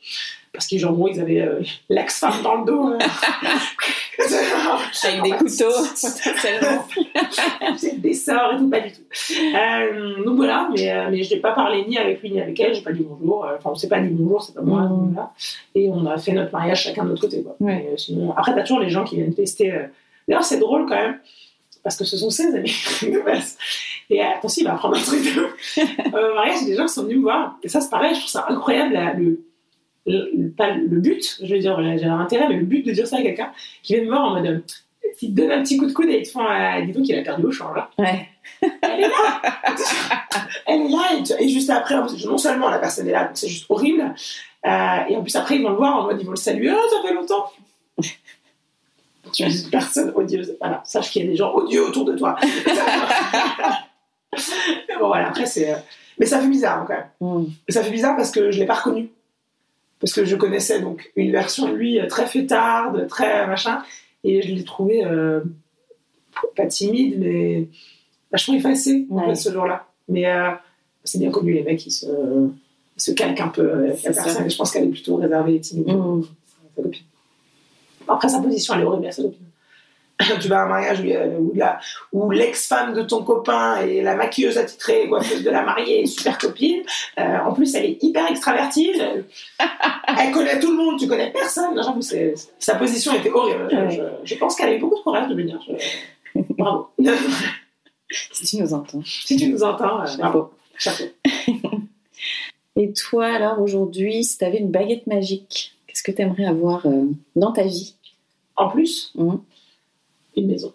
[SPEAKER 3] parce qu'ils ils avaient euh, l'ex-femme dans le dos hein.
[SPEAKER 2] avec des couteaux
[SPEAKER 3] des sorts et tout pas du tout euh, donc voilà mais, euh, mais je n'ai pas parlé ni avec lui ni avec elle j'ai pas dit bonjour enfin on s'est pas dit bonjour c'est pas moi mm. et on a fait notre mariage chacun de notre côté quoi. Ouais. sinon après t'as toujours les gens qui viennent tester d'ailleurs c'est drôle quand même parce que ce sont ses amis de base. Et attention, il va apprendre un truc de euh, mariage, des gens qui sont venus me voir. Et ça, c'est pareil, je trouve ça incroyable, le, le, pas le but, je veux dire, j'ai un intérêt, mais le but de dire ça à quelqu'un qui vient me voir en mode, il te donne un petit coup de coude et ils te font, euh, dis donc, il a perdu au champ, là. Ouais. Elle est là Elle est là, et, juste après, non seulement la personne est là, donc c'est juste horrible, euh, et en plus après, ils vont le voir en mode, ils vont le saluer, oh, ça fait longtemps tu es une personne odieuse. Voilà, sache qu'il y a des gens odieux autour de toi. mais bon, voilà, après, c'est. Euh, mais ça fait bizarre, quand même. Mm. Ça fait bizarre parce que je ne l'ai pas reconnu parce que je connaissais donc une version de lui euh, très fêtarde, très machin, et je l'ai trouvé euh, pas timide, mais vachement effacé en fait, ce jour-là. Mais euh, c'est bien connu, les mecs, ils se, ils se calquent un peu avec la personne, et je pense qu'elle est plutôt réservée et timide. Mmh. Après, sa position, elle est horrible à sa copine. tu vas à un mariage où, l'ex-femme de ton copain est la maquilleuse attitrée, coiffeuse de la mariée, super copine. Euh, en plus, elle est hyper extravertie. Elle, connaît tout le monde, tu connais personne. J'avoue, sa position était horrible. Je, pense qu'elle avait beaucoup de courage de venir. Bravo.
[SPEAKER 2] si tu nous entends.
[SPEAKER 3] Si tu nous entends, euh, bravo. Chapeau.
[SPEAKER 2] Et toi, alors, aujourd'hui, si tu avais une baguette magique, qu'est-ce que tu aimerais avoir euh, dans ta vie?
[SPEAKER 3] En plus? Mmh une maison.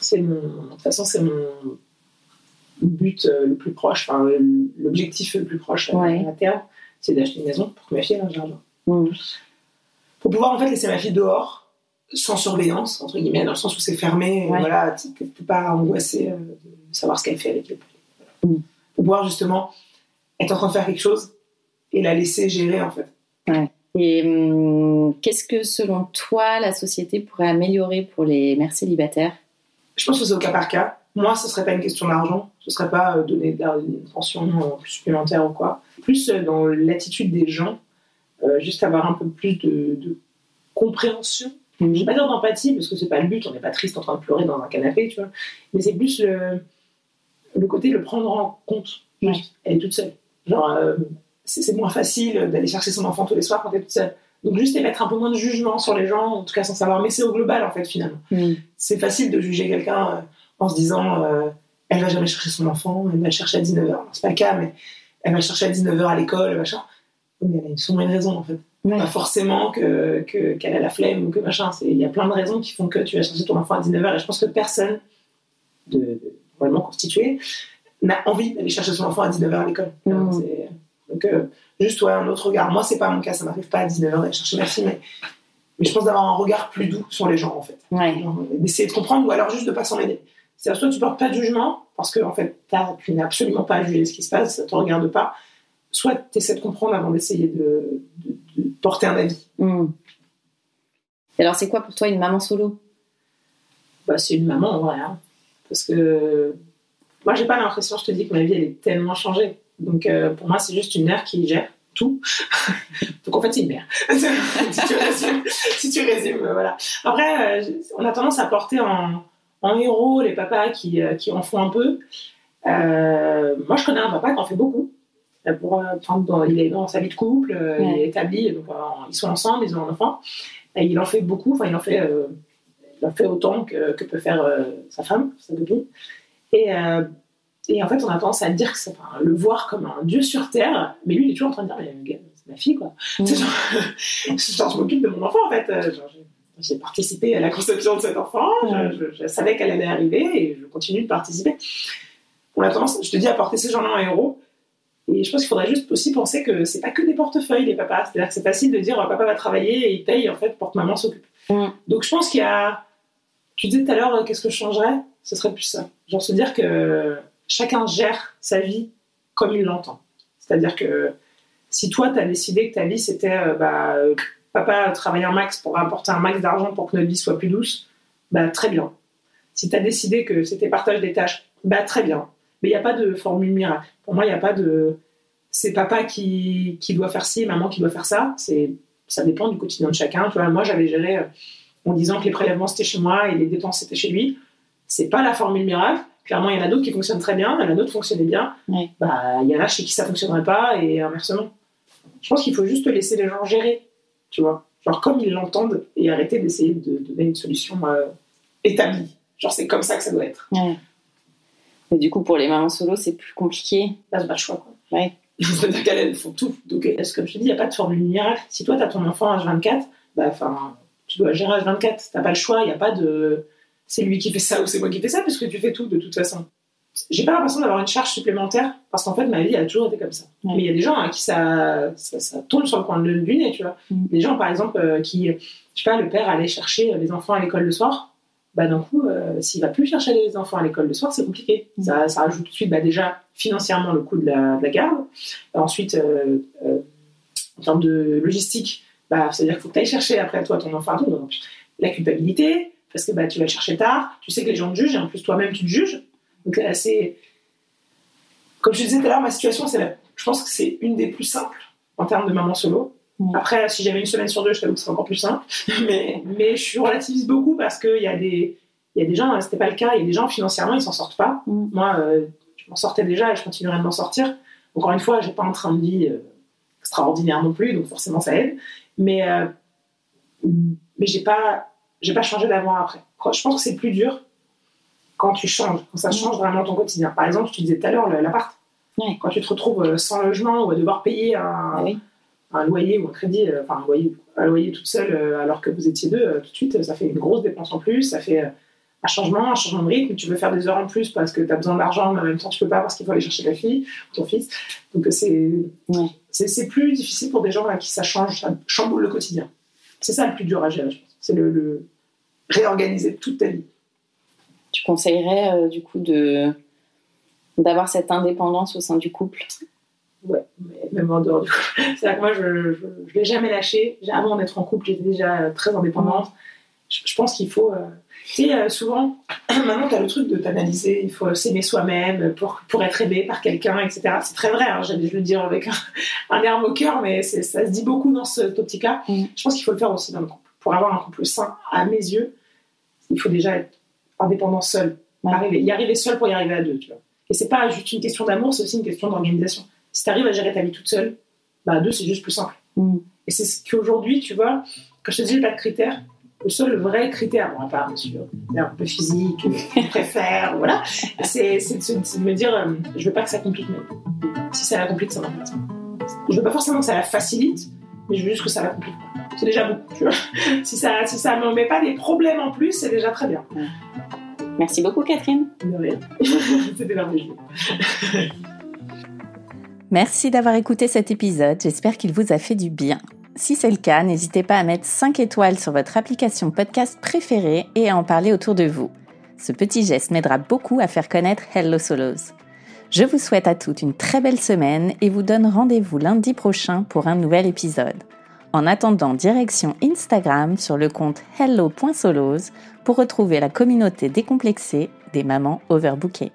[SPEAKER 3] C'est mon, de toute façon, c'est mon but euh, le plus proche, enfin, l'objectif le plus proche à, terme, c'est d'acheter une maison pour que ma fille ait un jardin. Mmh. Pour pouvoir en fait laisser ma fille dehors, sans surveillance, entre guillemets, dans le sens où c'est fermé, voilà, tu ne peux pas angoisser euh, de savoir ce qu'elle fait avec les mmh. Pour pouvoir justement être en train de faire quelque chose et la laisser gérer en fait.
[SPEAKER 2] Et hum, qu'est-ce que, selon toi, la société pourrait améliorer pour les mères célibataires?
[SPEAKER 3] Je pense que c'est au cas par cas. Moi, ce ne serait pas une question d'argent. Ce ne serait pas euh, donner une pension supplémentaire ou quoi. Plus euh, dans l'attitude des gens, euh, juste avoir un peu plus de, compréhension. Je ne vais pas dire d'empathie, parce que ce n'est pas le but. On n'est pas triste en train de pleurer dans un canapé, tu vois. Mais c'est plus le, côté de le prendre en compte. Elle est toute seule. Genre, c'est moins facile d'aller chercher son enfant tous les soirs quand t'es toute seule. Donc juste mettre un peu moins de jugement sur les gens, en tout cas sans savoir. Mais c'est au global en fait finalement. Mm. C'est facile de juger quelqu'un euh, en se disant euh, elle va jamais chercher son enfant, elle va le chercher à 19h. C'est pas le cas, mais elle va le chercher à 19h à l'école, machin. Mais elle a sûrement une raison en fait. Pas forcément que, qu'elle a la flemme ou que machin. Il y a plein de raisons qui font que tu vas chercher ton enfant à 19h et je pense que personne de, vraiment constitué n'a envie d'aller chercher son enfant à 19h à l'école. Mm. Donc, euh, juste, ouais, un autre regard. Moi, c'est pas mon cas, ça m'arrive pas à 19h d'aller chercher ma fille, mais, mais je pense d'avoir un regard plus doux sur les gens, en fait.
[SPEAKER 2] Ouais.
[SPEAKER 3] D'essayer de comprendre, ou alors juste de pas s'en mêler. C'est-à-dire, soit tu portes pas de jugement, parce que, en fait, tu n'as absolument pas à juger ce qui se passe, ça te regarde pas, soit tu essaies de comprendre avant d'essayer de, de- de porter un avis.
[SPEAKER 2] Hmm. Et Alors, c'est quoi pour toi une maman solo?
[SPEAKER 3] Bah, c'est une maman, en vrai. hein. Parce que moi, j'ai pas l'impression, je te dis, que ma vie, elle est tellement changée. Donc, euh, pour moi, c'est juste une mère qui gère tout. Donc, en fait, c'est une mère. si, tu résumes, si tu résumes, euh, voilà. Après, euh, on a tendance à porter en, en héros les papas qui, euh, qui en font un peu. Moi, je connais un papa qui en fait beaucoup. Pour, dans- il est dans sa vie de couple, il est établi, donc ils sont ensemble, ils ont un enfant. Et il en fait beaucoup, enfin, il en fait, il en fait autant que, que peut faire sa femme, sa copine. Et, et en fait, on a tendance à dire que c'est enfin, le voir comme un dieu sur terre, mais lui, il est toujours en train de dire, mais c'est ma fille, quoi. C'est genre, genre, je m'occupe de mon enfant, en fait. Euh, genre, j'ai- participé à la conception de cet enfant, je, je- je savais qu'elle allait arriver et je continue de participer. On a tendance, je te dis, à porter ces gens-là en héros. Et je pense qu'il faudrait juste aussi penser que c'est pas que des portefeuilles, les papas. C'est-à-dire que c'est facile de dire, papa va travailler et il paye, en fait, pour que maman s'occupe.
[SPEAKER 2] Mm.
[SPEAKER 3] Donc je pense qu'il y a. Tu disais tout à l'heure, euh, qu'est-ce que je changerais? Ce serait plus ça. Genre se dire que chacun gère sa vie comme il l'entend. C'est-à-dire que si toi, tu as décidé que ta vie, c'était euh, bah, euh, papa travaille un max pour apporter un max d'argent pour que notre vie soit plus douce, bah, très bien. Si tu as décidé que c'était partage des tâches, bah, très bien. Mais il n'y a pas de formule miracle. Pour moi, il n'y a pas de. C'est papa qui, qui doit faire ci, maman qui doit faire ça. C'est ça dépend du quotidien de chacun. Moi, j'avais géré euh, en disant que les prélèvements c'était chez moi et les dépenses c'était chez lui. C'est pas la formule miracle. Clairement, il y en a d'autres qui fonctionnent très bien, il y en a d'autres qui fonctionnaient bien.
[SPEAKER 2] Ouais.
[SPEAKER 3] Bah, il y en a chez qui ça fonctionnerait pas et inversement. Je pense qu'il faut juste laisser les gens gérer, tu vois. Genre comme ils l'entendent et arrêter d'essayer de, de donner une solution euh, établie. Genre c'est comme ça que ça doit être.
[SPEAKER 2] Ouais. Et du coup, pour les mamans solo, c'est plus compliqué.
[SPEAKER 3] Là, c'est pas le choix, quoi.
[SPEAKER 2] Ouais.
[SPEAKER 3] C'est-à-dire qu'elles font tout. Donc, est-ce que je te dis, il n'y a pas de formule miracle. Si toi, tu as ton enfant H24, bah, enfin, tu dois gérer H24. Tu pas le choix. Il n'y a pas de c'est lui qui fait ça ou c'est moi qui fais ça, puisque tu fais tout de toute façon. J'ai pas l'impression d'avoir une charge supplémentaire, parce qu'en fait, ma vie a toujours été comme ça.
[SPEAKER 2] Ouais.
[SPEAKER 3] Mais il y a des gens à qui ça, ça, sur le coin de- du nez, tu vois.
[SPEAKER 2] Mm.
[SPEAKER 3] Des gens, par exemple, euh, qui, je sais pas, le père allait chercher les enfants à l'école le soir. Bah, d'un coup, euh, s'il va plus chercher les enfants à l'école le soir, c'est compliqué.
[SPEAKER 2] Mm.
[SPEAKER 3] Ça, ça rajoute tout de suite, bah, déjà, financièrement, le coût de la, de la garde. Ensuite, euh, euh, en termes de logistique, bah, c'est-à-dire qu'il faut que tu ailles chercher après toi ton enfant. tout. Donc, la culpabilité, parce que bah, tu vas le chercher tard, tu sais que les gens te jugent, et en plus toi-même tu te juges. Donc là, c'est. Comme je te disais tout à l'heure, ma situation, c'est la- je pense que c'est une des plus simples en termes de maman solo.
[SPEAKER 2] Ouais.
[SPEAKER 3] Après, si j'avais une semaine sur deux, je t'avoue que c'est encore plus simple. mais, mais je relativise beaucoup parce qu'il y a des. Y a des gens, c'était pas le cas, il y a des gens financièrement, ils s'en sortent pas.
[SPEAKER 2] Mm.
[SPEAKER 3] Moi, euh, je m'en sortais déjà et je continuerai de m'en sortir. Encore une fois, j'ai pas un train de vie euh, extraordinaire non plus, donc forcément ça aide. Mais, euh, mais j'ai pas, j'ai pas changé d'avant après. Je pense que c'est plus dur quand tu changes, quand ça change vraiment ton quotidien. Par exemple, tu disais tout à l'heure l'appart. Quand tu te retrouves euh, sans logement ou à devoir payer un,
[SPEAKER 2] Ah oui.
[SPEAKER 3] un loyer ou un crédit, euh, enfin un loyer, un loyer toute seule euh, alors que vous étiez deux, tout de suite, ça fait une grosse dépense en plus, ça fait un changement, un changement de rythme. Tu veux faire des heures en plus parce que tu as besoin d'argent, mais en même temps tu peux pas parce qu'il faut aller chercher ta fille ou ton fils. Donc c'est plus difficile pour des gens à qui ça change, ça chamboule le quotidien. C'est ça le plus dur à gérer, je pense. C'est le, le réorganiser toute ta vie.
[SPEAKER 2] Tu conseillerais euh, du coup de d'avoir cette indépendance au sein du couple?
[SPEAKER 3] Ouais, mais même en dehors du couple. C'est-à-dire que moi, je ne l'ai jamais lâché. Avant d'être en couple, j'étais déjà euh, très indépendante. Je, je pense qu'il faut. euh, Tu sais, euh, souvent, maintenant, tu as le truc de t'analyser. Il faut s'aimer soi-même pour, pour être aimé par quelqu'un, etc. C'est très vrai. Hein, J'allais le dire avec un, un air moqueur, mais ça se dit beaucoup dans cette optique-là.
[SPEAKER 2] Mm.
[SPEAKER 3] Je pense qu'il faut le faire aussi dans le couple. Pour avoir un couple sain, à mes yeux, il faut déjà être indépendant seul.
[SPEAKER 2] Ouais.
[SPEAKER 3] Arriver, y arriver seul pour y arriver à deux, tu vois. Et c'est pas juste une question d'amour, c'est aussi une question d'organisation. Si tu arrives à gérer ta vie toute seule, bah à deux, c'est juste plus simple.
[SPEAKER 2] Mm.
[SPEAKER 3] Et c'est ce qu'aujourd'hui, tu vois, quand je te dis pas de critères, le seul vrai critère, bon, à part bien sûr, un peu physique, je préfère, voilà, c'est de, me dire, euh, je veux pas que ça complique ma vie. Si ça la complique, ça m'intéresse pas. Je veux pas forcément que ça la facilite, mais je veux juste que ça la complique. C'est déjà beaucoup, tu vois. Si ça, si ça me met pas des problèmes en plus, c'est déjà très bien.
[SPEAKER 2] Merci beaucoup Catherine.
[SPEAKER 3] De rien. C'était merveilleux.
[SPEAKER 1] Merci d'avoir écouté cet épisode, j'espère qu'il vous a fait du bien. Si c'est le cas, n'hésitez pas à mettre 5 étoiles sur votre application podcast préférée et à en parler autour de vous. Ce petit geste m'aidera beaucoup à faire connaître Hello Solos. Je vous souhaite à toutes une très belle semaine et vous donne rendez-vous lundi prochain pour un nouvel épisode. En attendant, direction Instagram sur le compte hello.solos pour retrouver la communauté décomplexée des mamans overbookées.